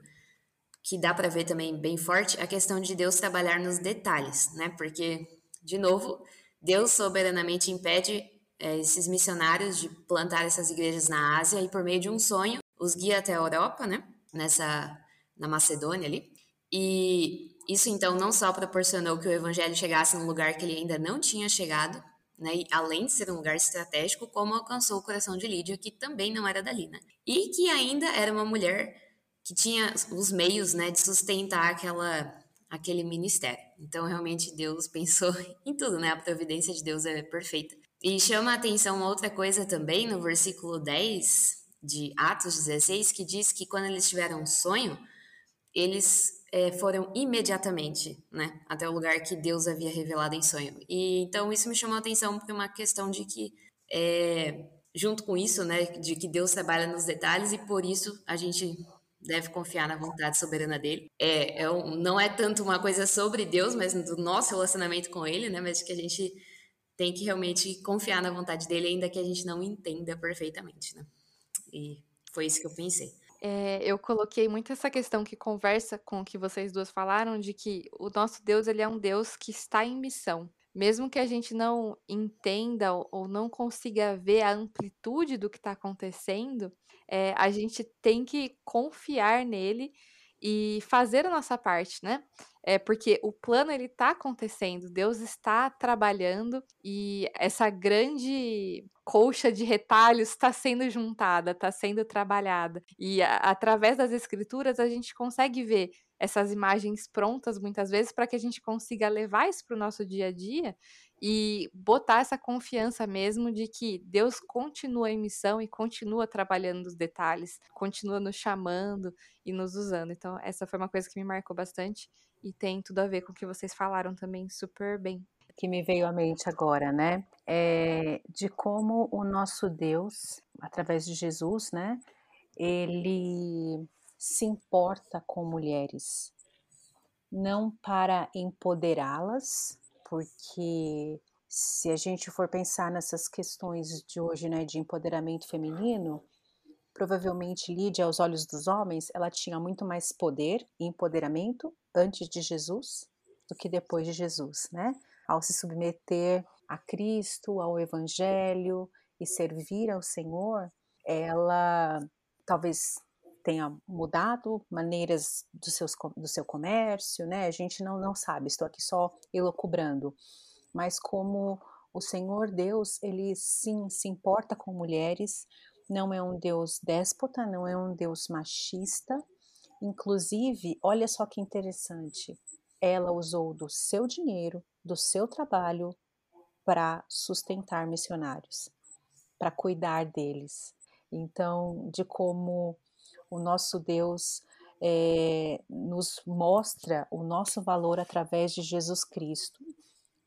que dá para ver também bem forte, a questão de Deus trabalhar nos detalhes, né? Porque, de novo, Deus soberanamente impede é, esses missionários de plantar essas igrejas na Ásia e por meio de um sonho os guia até a Europa, né? Nessa na Macedônia ali. E isso então não só proporcionou que o evangelho chegasse num lugar que ele ainda não tinha chegado, né? E, além de ser um lugar estratégico, como alcançou o coração de Lídia, que também não era dali, né? E que ainda era uma mulher que tinha os meios, né, de sustentar aquela aquele ministério. Então, realmente Deus pensou em tudo, né? A providência de Deus é perfeita. E chama a atenção uma outra coisa também no versículo 10 de Atos 16, que diz que quando eles tiveram um sonho, eles é, foram imediatamente, né, até o lugar que Deus havia revelado em sonho. E então isso me chamou a atenção por uma questão de que, é, junto com isso, né, de que Deus trabalha nos detalhes e por isso a gente deve confiar na vontade soberana dele. É, é um, não é tanto uma coisa sobre Deus, mas do nosso relacionamento com Ele, né, mas de que a gente tem que realmente confiar na vontade dele, ainda que a gente não entenda perfeitamente, né? E foi isso que eu pensei. É, eu coloquei muito essa questão que conversa com o que vocês duas falaram, de que o nosso Deus ele é um Deus que está em missão. Mesmo que a gente não entenda ou não consiga ver a amplitude do que está acontecendo, é, a gente tem que confiar nele e fazer a nossa parte, né? É porque o plano ele está acontecendo, Deus está trabalhando e essa grande colcha de retalhos está sendo juntada, está sendo trabalhada. E a, através das escrituras a gente consegue ver essas imagens prontas muitas vezes para que a gente consiga levar isso para o nosso dia a dia e botar essa confiança mesmo de que Deus continua em missão e continua trabalhando nos detalhes, continua nos chamando e nos usando. Então, essa foi uma coisa que me marcou bastante e tem tudo a ver com o que vocês falaram também super bem. Que me veio à mente agora, né? É de como o nosso Deus, através de Jesus, né? Ele se importa com mulheres, não para empoderá-las, porque se a gente for pensar nessas questões de hoje, né, de empoderamento feminino, provavelmente Lídia, aos olhos dos homens, ela tinha muito mais poder e empoderamento antes de Jesus do que depois de Jesus, né? Ao se submeter a Cristo, ao Evangelho e servir ao Senhor, ela talvez tenha mudado maneiras do, seus, do seu comércio, né? A gente não, não sabe, estou aqui só elocubrando. Mas como o Senhor Deus, ele sim se importa com mulheres, não é um Deus déspota, não é um Deus machista. Inclusive, olha só que interessante, ela usou do seu dinheiro, do seu trabalho, para sustentar missionários, para cuidar deles. Então, de como o nosso Deus é, nos mostra o nosso valor através de Jesus Cristo,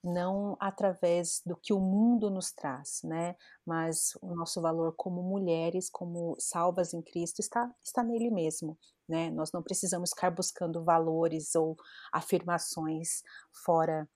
não através do que o mundo nos traz, né? Mas o nosso valor como mulheres, como salvas em Cristo, está, está nele mesmo, né? Nós não precisamos ficar buscando valores ou afirmações fora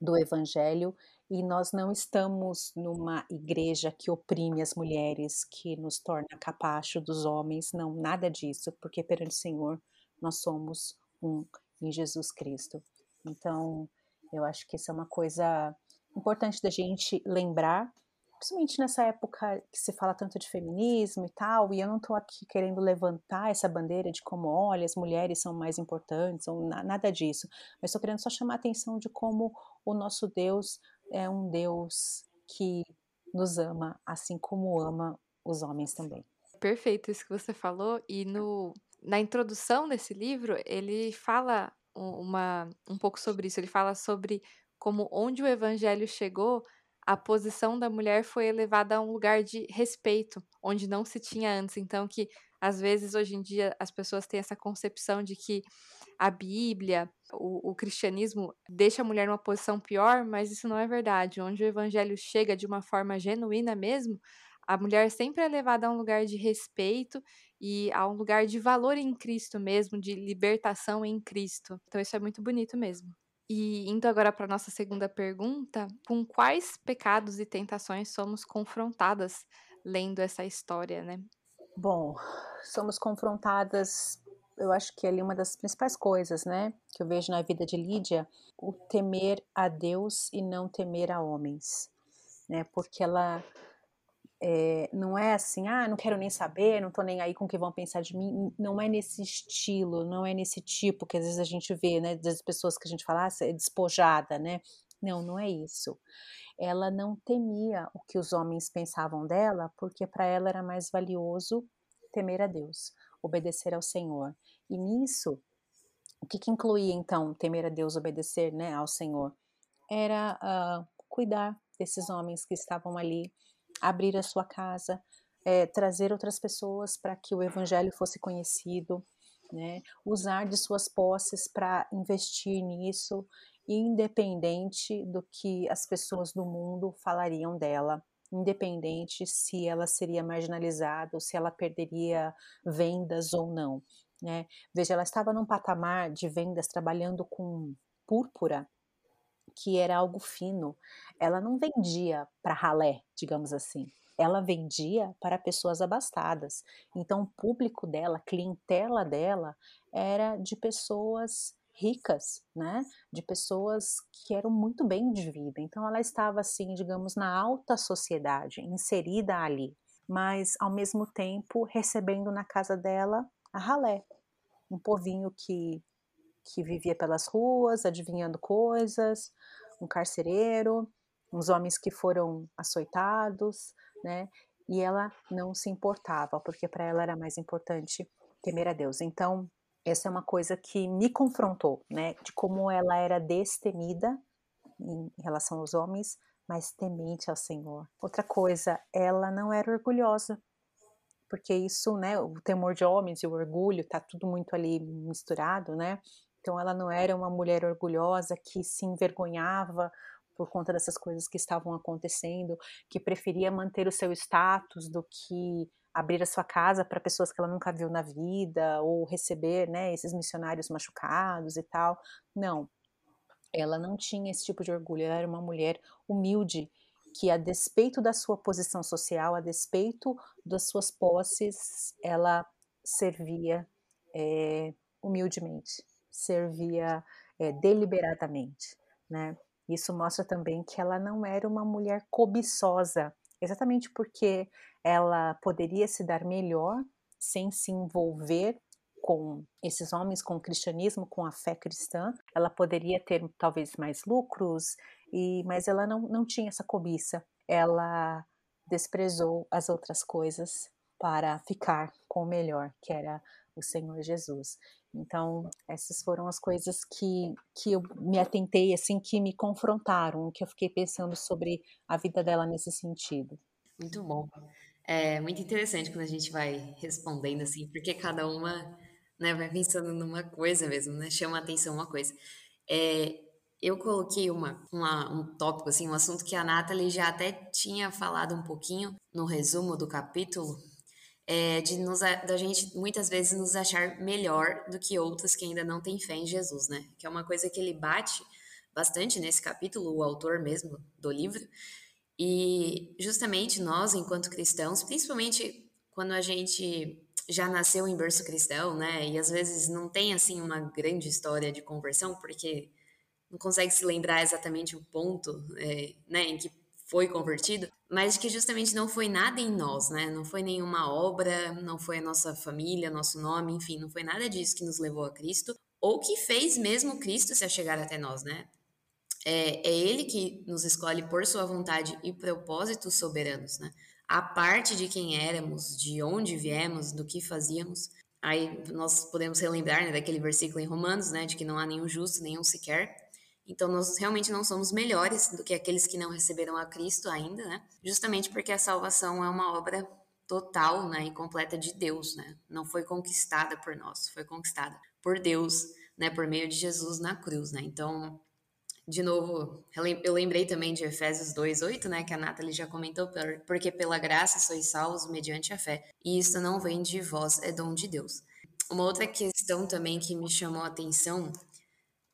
do Evangelho e nós não estamos numa igreja que oprime as mulheres, que nos torna capacho dos homens, não, nada disso, porque perante o Senhor nós somos um em Jesus Cristo. Então, eu acho que isso é uma coisa importante da gente lembrar, principalmente nessa época que se fala tanto de feminismo e tal, e eu não estou aqui querendo levantar essa bandeira de como, olha, as mulheres são mais importantes, ou nada disso, mas estou querendo só chamar a atenção de como o nosso Deus é um Deus que nos ama, assim como ama os homens também. Perfeito isso que você falou. E no, na introdução desse livro, ele fala uma, um pouco sobre isso. Ele fala sobre como onde o evangelho chegou, a posição da mulher foi elevada a um lugar de respeito, onde não se tinha antes. Então, que às vezes hoje em dia as pessoas têm essa concepção de que a Bíblia, o, o, cristianismo deixa a mulher numa posição pior, mas isso não é verdade. Onde o evangelho chega de uma forma genuína mesmo, a mulher sempre é levada a um lugar de respeito e a um lugar de valor em Cristo mesmo, de libertação em Cristo. Então isso é muito bonito mesmo. E indo agora para nossa segunda pergunta, com quais pecados e tentações somos confrontadas lendo essa história, né? Bom, somos confrontadas, eu acho que ali uma das principais coisas, né, que eu vejo na vida de Lídia, o temer a Deus e não temer a homens, né? Porque ela é, não é assim, ah, não quero nem saber, não tô nem aí com o que vão pensar de mim. Não é nesse estilo, não é nesse tipo que às vezes a gente vê, né, das pessoas que a gente fala, ah, é despojada, né? Não, não é isso. Ela não temia o que os homens pensavam dela, porque para ela era mais valioso temer a Deus, obedecer ao Senhor. E nisso, o que, que incluía então temer a Deus, obedecer né, ao Senhor? Era uh, cuidar desses homens que estavam ali abrir a sua casa, é, trazer outras pessoas para que o evangelho fosse conhecido, né? usar de suas posses para investir nisso, independente do que as pessoas do mundo falariam dela, independente se ela seria marginalizada ou se ela perderia vendas ou não. Né? Veja, ela estava num patamar de vendas trabalhando com púrpura que era algo fino. Ela não vendia para ralé, digamos assim. Ela vendia para pessoas abastadas. Então, o público dela, a clientela dela, era de pessoas ricas, né? De pessoas que eram muito bem de vida. Então, ela estava, assim, digamos, na alta sociedade, inserida ali, mas ao mesmo tempo recebendo na casa dela a ralé, um povinho que que vivia pelas ruas, adivinhando coisas, um carcereiro, uns homens que foram açoitados, né? E ela não se importava, porque para ela era mais importante temer a Deus. Então, essa é uma coisa que me confrontou, né? De como ela era destemida em relação aos homens, mas temente ao Senhor. Outra coisa, ela não era orgulhosa, porque isso, né, o temor de homens e o orgulho, tá tudo muito ali misturado, né? Então ela não era uma mulher orgulhosa que se envergonhava por conta dessas coisas que estavam acontecendo, que preferia manter o seu status do que abrir a sua casa para pessoas que ela nunca viu na vida ou receber, né, esses missionários machucados e tal. Não. Ela não tinha esse tipo de orgulho, ela era uma mulher humilde que a despeito da sua posição social, a despeito das suas posses, ela servia é, humildemente servia é, deliberadamente, né? Isso mostra também que ela não era uma mulher cobiçosa, exatamente porque ela poderia se dar melhor sem se envolver com esses homens, com o cristianismo, com a fé cristã. Ela poderia ter talvez mais lucros, e mas ela não, não tinha essa cobiça. Ela desprezou as outras coisas para ficar com o melhor, que era o Senhor Jesus. Então, essas foram as coisas que, que eu me atentei, assim, que me confrontaram, que eu fiquei pensando sobre a vida dela nesse sentido. Muito bom. É muito interessante quando a gente vai respondendo, assim, porque cada uma né, vai pensando numa coisa mesmo, né? Chama a atenção uma coisa. É, eu coloquei uma, uma, um tópico, assim, um assunto que a Nathalie já até tinha falado um pouquinho no resumo do capítulo, é, de nos, gente muitas vezes nos achar melhor do que outros que ainda não têm fé em Jesus, né? Que é uma coisa que ele bate bastante nesse capítulo, o autor mesmo do livro. E justamente nós, enquanto cristãos, principalmente quando a gente já nasceu em berço cristão, né? E às vezes não tem assim uma grande história de conversão, porque não consegue se lembrar exatamente o ponto, é, né, em que foi convertido, mas que justamente não foi nada em nós, né? Não foi nenhuma obra, não foi a nossa família, nosso nome, enfim, não foi nada disso que nos levou a Cristo, ou que fez mesmo Cristo se chegar até nós, né? É, é Ele que nos escolhe por sua vontade e propósitos soberanos, né? a parte de quem éramos, de onde viemos, do que fazíamos. Aí nós podemos relembrar né, daquele versículo em Romanos, né, de que não há nenhum justo, nenhum sequer. Então nós realmente não somos melhores do que aqueles que não receberam a Cristo ainda, né? Justamente porque a salvação é uma obra total, né, e completa de Deus, né? Não foi conquistada por nós, foi conquistada por Deus, né, por meio de Jesus na cruz, né? Então, de novo, eu lembrei também de Efésios 2:8, né, que a Nathalie já comentou, porque pela graça sois salvos mediante a fé, e isso não vem de vós, é dom de Deus. Uma outra questão também que me chamou a atenção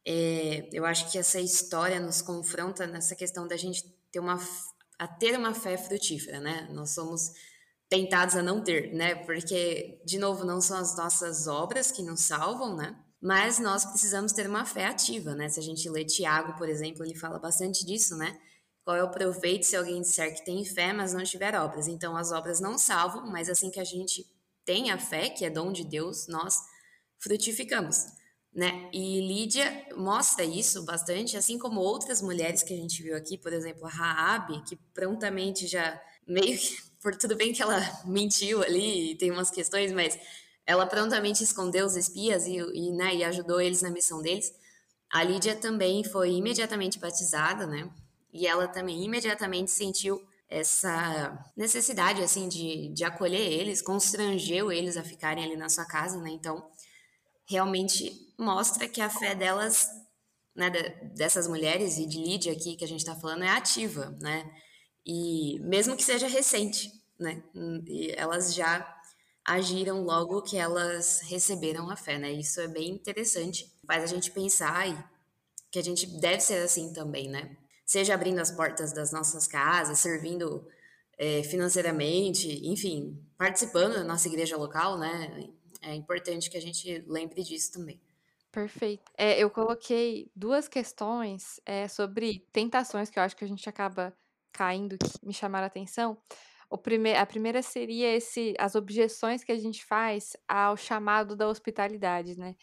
é, eu acho que essa história nos confronta nessa questão da gente ter uma a ter uma fé frutífera, né? Nós somos tentados a não ter, né? Porque de novo não são as nossas obras que nos salvam, né? Mas nós precisamos ter uma fé ativa, né? Se a gente lê Tiago, por exemplo, ele fala bastante disso, né? Qual é o proveito se alguém disser que tem fé, mas não tiver obras? Então, as obras não salvam, mas assim que a gente tem a fé, que é dom de Deus, nós frutificamos, né? E Lídia mostra isso bastante, assim como outras mulheres que a gente viu aqui, por exemplo, a Raabe, que prontamente já meio que, por tudo bem que ela mentiu ali e tem umas questões, mas ela prontamente escondeu os espias e, e, né, e ajudou eles na missão deles. A Lídia também foi imediatamente batizada, né? E ela também imediatamente sentiu essa necessidade, assim, de, de acolher eles, constrangeu eles a ficarem ali na sua casa, né? Então, realmente mostra que a fé delas, né, dessas mulheres e de Lídia aqui que a gente está falando, é ativa, né? E mesmo que seja recente, né? E elas já agiram logo que elas receberam a fé, né? Isso é bem interessante, faz a gente pensar que a gente deve ser assim também, né? Seja abrindo as portas das nossas casas, servindo é, financeiramente, enfim, participando da nossa igreja local, né? É importante que a gente lembre disso também. Perfeito. É, eu coloquei duas questões é, sobre tentações que eu acho que a gente acaba caindo, que me chamaram a atenção. O prime a primeira seria esse as objeções que a gente faz ao chamado da hospitalidade, né.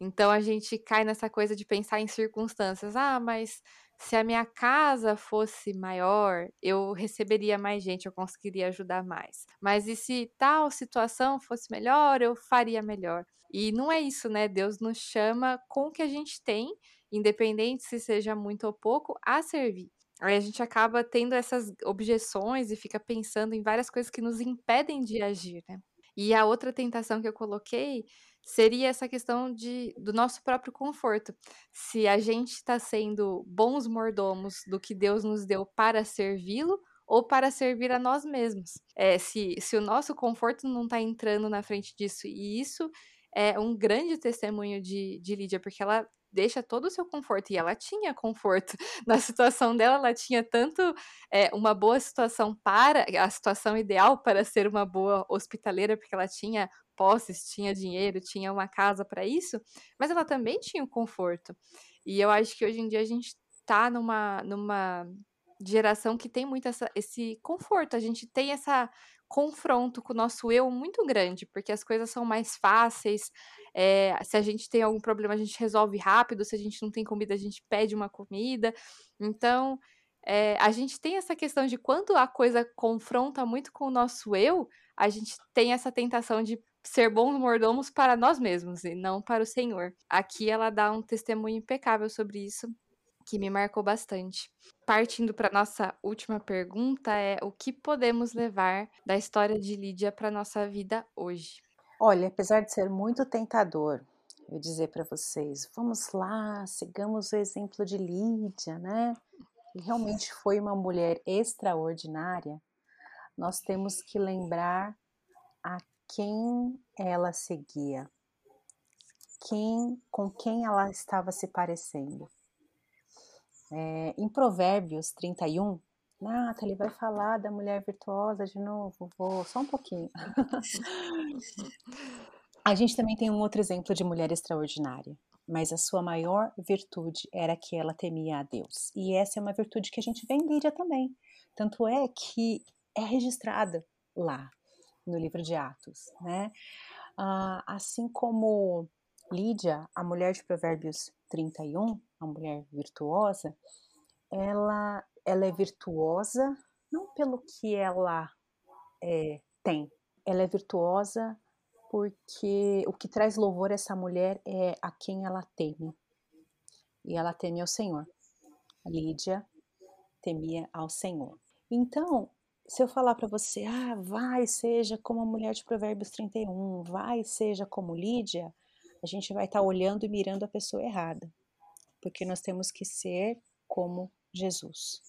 Então a gente cai nessa coisa de pensar em circunstâncias: "Ah, mas se a minha casa fosse maior, eu receberia mais gente, eu conseguiria ajudar mais. Mas e se tal situação fosse melhor, eu faria melhor". E não é isso, né, Deus nos chama com o que a gente tem, independente se seja muito ou pouco, a servir. Aí a gente acaba tendo essas objeções e fica pensando em várias coisas que nos impedem de agir, né. E a outra tentação que eu coloquei seria essa questão de do nosso próprio conforto. Se a gente está sendo bons mordomos do que Deus nos deu para servi-lo ou para servir a nós mesmos. É, se, se o nosso conforto não está entrando na frente disso, e isso é um grande testemunho de, de Lídia, porque ela deixa todo o seu conforto. E ela tinha conforto na situação dela, ela tinha tanto é, uma boa situação para a situação ideal para ser uma boa hospitaleira, porque ela tinha posses, tinha dinheiro, tinha uma casa para isso, mas ela também tinha o conforto. E eu acho que hoje em dia a gente está numa, numa geração que tem muito essa, esse conforto, a gente tem essa confronto com o nosso eu muito grande, porque as coisas são mais fáceis. É, se a gente tem algum problema, a gente resolve rápido. Se a gente não tem comida, a gente pede uma comida. Então, é, a gente tem essa questão de quando a coisa confronta muito com o nosso eu, a gente tem essa tentação de ser bons mordomos para nós mesmos e não para o Senhor. Aqui ela dá um testemunho impecável sobre isso que me marcou bastante. Partindo para nossa última pergunta é o que podemos levar da história de Lídia para nossa vida hoje? Olha, apesar de ser muito tentador, eu dizer para vocês, vamos lá, sigamos o exemplo de Lídia, né? Que realmente foi uma mulher extraordinária. Nós temos que lembrar a quem ela seguia, quem, com quem ela estava se parecendo. É, em Provérbios 31, Nathalie vai falar da mulher virtuosa de novo, vou só um pouquinho. a gente também tem um outro exemplo de mulher extraordinária, mas a sua maior virtude era que ela temia a Deus. E essa é uma virtude que a gente vê em Lídia também. Tanto é que é registrada lá no livro de Atos, né? Ah, assim como Lídia, a mulher de Provérbios 31, a mulher virtuosa, ela, ela é virtuosa não pelo que ela É, tem. Ela é virtuosa porque o que traz louvor a essa mulher é a quem ela teme. E ela teme ao Senhor. Lídia temia ao Senhor. Então, se eu falar para você, ah, vai, seja como a mulher de Provérbios 31, vai, seja como Lídia, a gente vai estar tá olhando e mirando a pessoa errada. Porque nós temos que ser como Jesus.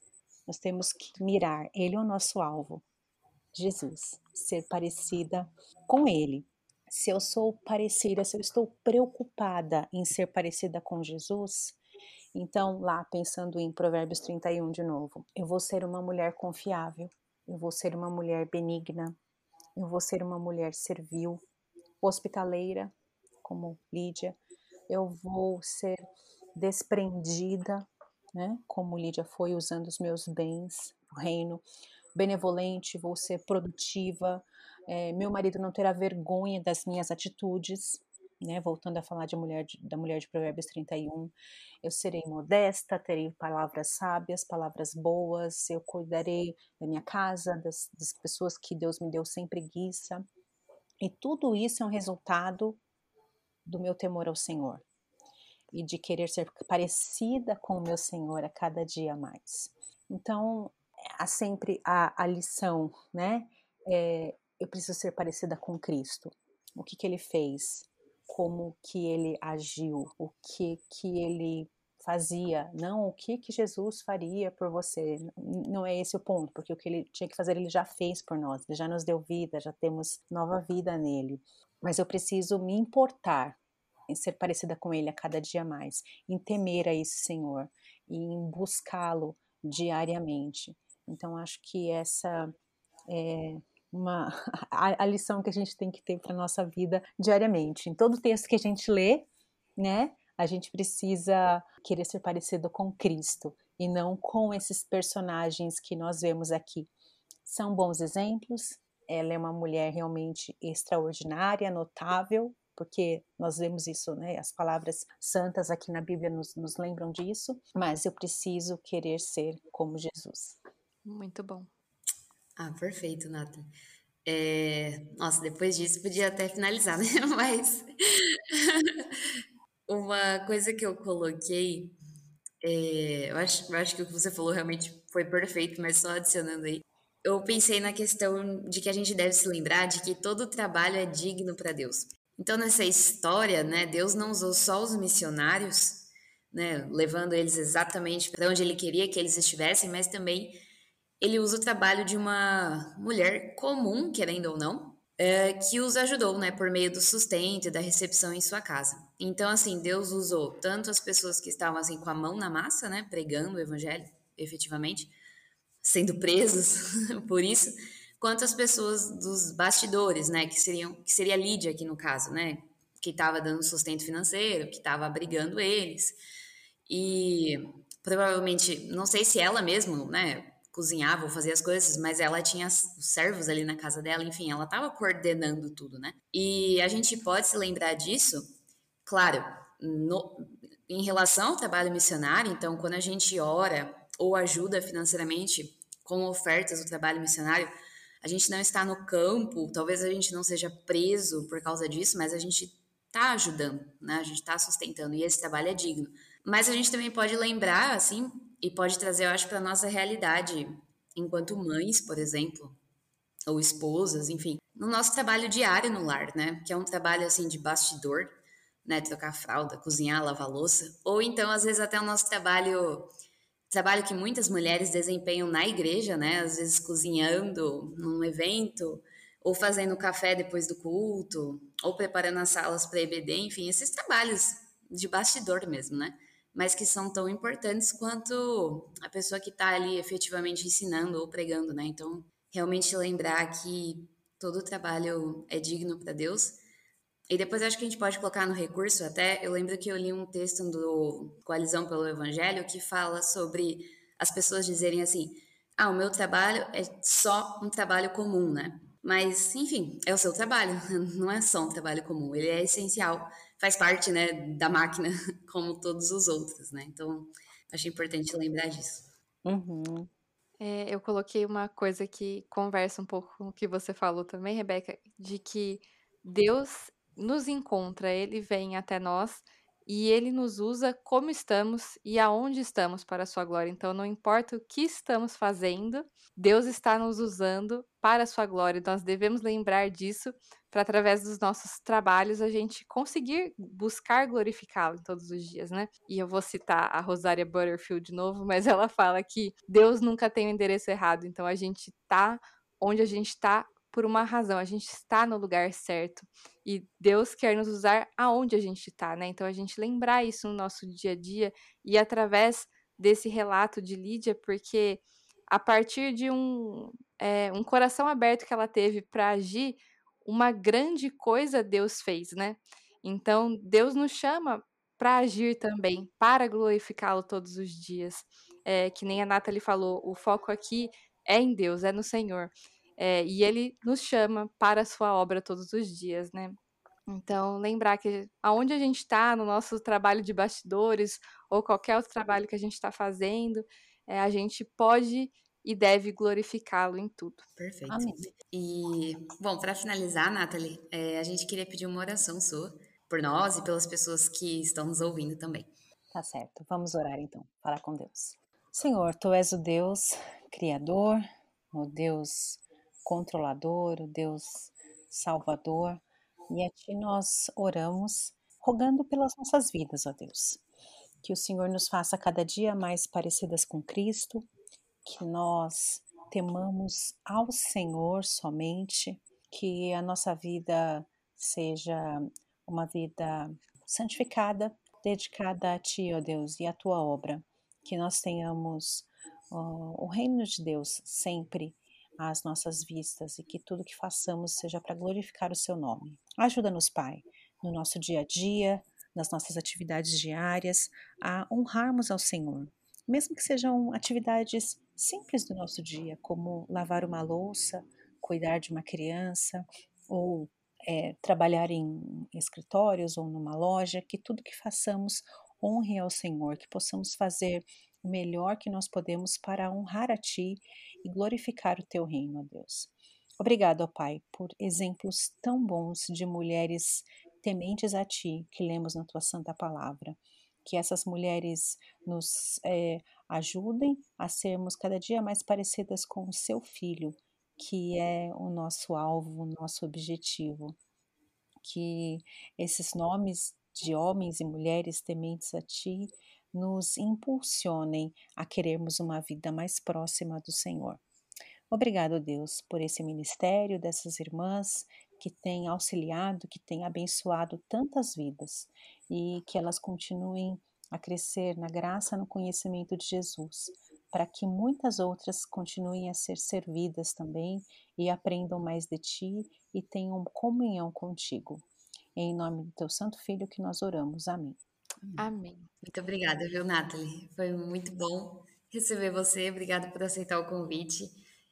Nós temos que mirar, ele é o nosso alvo. Jesus, ser parecida com ele. Se eu sou parecida, se eu estou preocupada em ser parecida com Jesus, então lá pensando em Provérbios 31 de novo, eu vou ser uma mulher confiável, eu vou ser uma mulher benigna, eu vou ser uma mulher servil, hospitaleira, como Lídia, eu vou ser desprendida, né, como Lídia foi usando os meus bens, o reino, benevolente, vou ser produtiva, é, meu marido não terá vergonha das minhas atitudes, né, voltando a falar de mulher, da mulher de Provérbios 31, eu serei modesta, terei palavras sábias, palavras boas, eu cuidarei da minha casa, das, das pessoas que Deus me deu sem preguiça. E tudo isso é um resultado do meu temor ao Senhor e de querer ser parecida com o meu Senhor a cada dia mais. Então, há sempre a, a lição, né? É, eu preciso ser parecida com Cristo. O que, que ele fez? Como que ele agiu? O que que ele fazia? Não o que que Jesus faria por você. Não é esse o ponto, porque o que ele tinha que fazer ele já fez por nós. Ele já nos deu vida, já temos nova vida nele. Mas eu preciso me importar em ser parecida com ele a cada dia mais, em temer a esse Senhor e em buscá-lo diariamente. Então, acho que essa é uma, a, a lição que a gente tem que ter para a nossa vida diariamente. Em todo texto que a gente lê, né, a gente precisa querer ser parecido com Cristo e não com esses personagens que nós vemos aqui. São bons exemplos, ela é uma mulher realmente extraordinária, notável, porque nós vemos isso, né? As palavras santas aqui na Bíblia nos, nos lembram disso, mas eu preciso querer ser como Jesus. Muito bom. Ah, perfeito, Nathan. É... Nossa, depois disso podia até finalizar, né? Mas uma coisa que eu coloquei, é... eu, acho, eu acho que o que você falou realmente foi perfeito, mas só adicionando aí. Eu pensei na questão de que a gente deve se lembrar de que todo trabalho é digno para Deus. Então, nessa história, né, Deus não usou só os missionários, né, levando eles exatamente para onde ele queria que eles estivessem, mas também ele usa o trabalho de uma mulher comum, querendo ou não, é, que os ajudou, né, por meio do sustento e da recepção em sua casa. Então, assim, Deus usou tanto as pessoas que estavam assim com a mão na massa, né, pregando o evangelho, efetivamente, sendo presos por isso, quanto as pessoas dos bastidores, né, que seriam que seria Lídia aqui no caso, né, que estava dando sustento financeiro, que estava abrigando eles. E provavelmente, não sei se ela mesma, né, cozinhava ou fazia as coisas, mas ela tinha os servos ali na casa dela, enfim, ela estava coordenando tudo, né? E a gente pode se lembrar disso, claro, no, em relação ao trabalho missionário, então, quando a gente ora ou ajuda financeiramente com ofertas do trabalho missionário, a gente não está no campo, talvez a gente não seja preso por causa disso, mas a gente está ajudando, né? A gente está sustentando e esse trabalho é digno. Mas a gente também pode lembrar, assim, e pode trazer, eu acho, para nossa realidade enquanto mães, por exemplo, ou esposas, enfim, no nosso trabalho diário no lar, né? Que é um trabalho assim de bastidor, né? Trocar fralda, cozinhar, lavar louça, ou então às vezes até o nosso trabalho trabalho que muitas mulheres desempenham na igreja, né? Às vezes cozinhando num evento, ou fazendo café depois do culto, ou preparando as salas para EBD, enfim, esses trabalhos de bastidor mesmo, né? Mas que são tão importantes quanto a pessoa que está ali efetivamente ensinando ou pregando, né? Então, realmente lembrar que todo trabalho é digno para Deus e depois acho que a gente pode colocar no recurso até. Eu lembro que eu li um texto do Coalizão pelo Evangelho que fala sobre as pessoas dizerem assim: ah, o meu trabalho é só um trabalho comum, né? Mas, enfim, é o seu trabalho, não é só um trabalho comum, ele é essencial, faz parte, né, da máquina, como todos os outros, né? Então, acho importante lembrar disso. Uhum. É, eu coloquei uma coisa que conversa um pouco com o que você falou também, Rebeca, de que Deus nos encontra, ele vem até nós e ele nos usa como estamos e aonde estamos para a sua glória. Então, não importa o que estamos fazendo, Deus está nos usando para a sua glória. Nós devemos lembrar disso para, através dos nossos trabalhos, a gente conseguir buscar glorificá-lo todos os dias, né? E eu vou citar a Rosária Butterfield de novo, mas ela fala que Deus nunca tem o endereço errado. Então, a gente está onde a gente está por uma razão, a gente está no lugar certo e Deus quer nos usar aonde a gente está, né? Então a gente lembrar isso no nosso dia a dia e através desse relato de Lídia, porque a partir de um, é, um coração aberto que ela teve para agir, uma grande coisa Deus fez, né? Então Deus nos chama para agir também, para glorificá-lo todos os dias. É, que nem a Nathalie falou, o foco aqui é em Deus, é no Senhor. É, e ele nos chama para a sua obra todos os dias, né? Então, lembrar que aonde a gente está, no nosso trabalho de bastidores, ou qualquer outro trabalho que a gente está fazendo, é, a gente pode e deve glorificá-lo em tudo. Perfeito. Amém. E, bom, para finalizar, Nathalie, é, a gente queria pedir uma oração sua, por nós e pelas pessoas que estão nos ouvindo também. Tá certo. Vamos orar então, falar com Deus. Senhor, tu és o Deus criador, o Deus controlador, o Deus salvador. E a Ti nós oramos, rogando pelas nossas vidas, ó Deus. Que o Senhor nos faça cada dia mais parecidas com Cristo, que nós temamos ao Senhor somente, que a nossa vida seja uma vida santificada, dedicada a Ti, ó Deus, e à Tua obra. Que nós tenhamos o reino de Deus sempre às nossas vistas e que tudo que façamos seja para glorificar o seu nome. Ajuda-nos, Pai, no nosso dia a dia, nas nossas atividades diárias, a honrarmos ao Senhor, mesmo que sejam atividades simples do nosso dia, como lavar uma louça, cuidar de uma criança ou é, trabalhar em escritórios ou numa loja, que tudo que façamos honre ao Senhor, que possamos fazer o melhor que nós podemos para honrar a Ti e glorificar o Teu reino, ó Deus. Obrigado, ó Pai, por exemplos tão bons de mulheres tementes a Ti que lemos na Tua Santa Palavra. Que essas mulheres nos é, ajudem a sermos cada dia mais parecidas com o Seu Filho, que é o nosso alvo, o nosso objetivo. Que esses nomes de homens e mulheres tementes a Ti nos impulsionem a querermos uma vida mais próxima do Senhor. Obrigado, Deus, por esse ministério dessas irmãs que têm auxiliado, que têm abençoado tantas vidas e que elas continuem a crescer na graça, no conhecimento de Jesus, para que muitas outras continuem a ser servidas também e aprendam mais de Ti e tenham comunhão contigo. Em nome do Teu Santo Filho que nós oramos. Amém. Amém. Muito obrigada, viu, Nathalie? Foi muito bom receber você. Obrigada por aceitar o convite.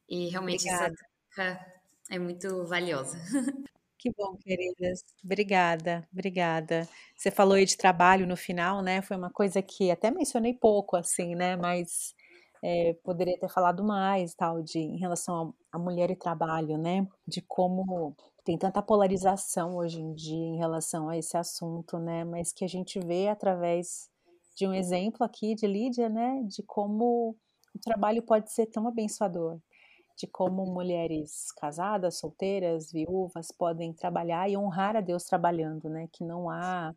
E realmente obrigada. essa troca é muito valiosa. Que bom, queridas. Obrigada, obrigada. Você falou aí de trabalho no final, né? Foi uma coisa que até mencionei pouco, assim, né? Mas é, poderia ter falado mais, tal, de em relação a mulher e trabalho, né? De como tem tanta polarização hoje em dia em relação a esse assunto, né? Mas que a gente vê através de um exemplo aqui de Lídia, né? De como o trabalho pode ser tão abençoador, de como mulheres casadas, solteiras, viúvas podem trabalhar e honrar a Deus trabalhando, né? Que não há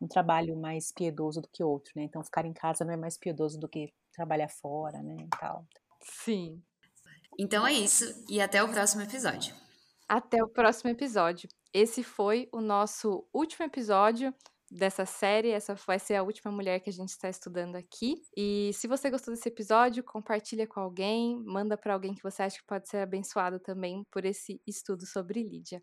um trabalho mais piedoso do que outro, né? Então ficar em casa não é mais piedoso do que trabalhar fora, né? E tal. Sim. Então é isso e até o próximo episódio. Até o próximo episódio. Esse foi o nosso último episódio dessa série. Essa vai ser a última mulher que a gente está estudando aqui. E se você gostou desse episódio, compartilha com alguém, manda para alguém que você acha que pode ser abençoado também por esse estudo sobre Lídia.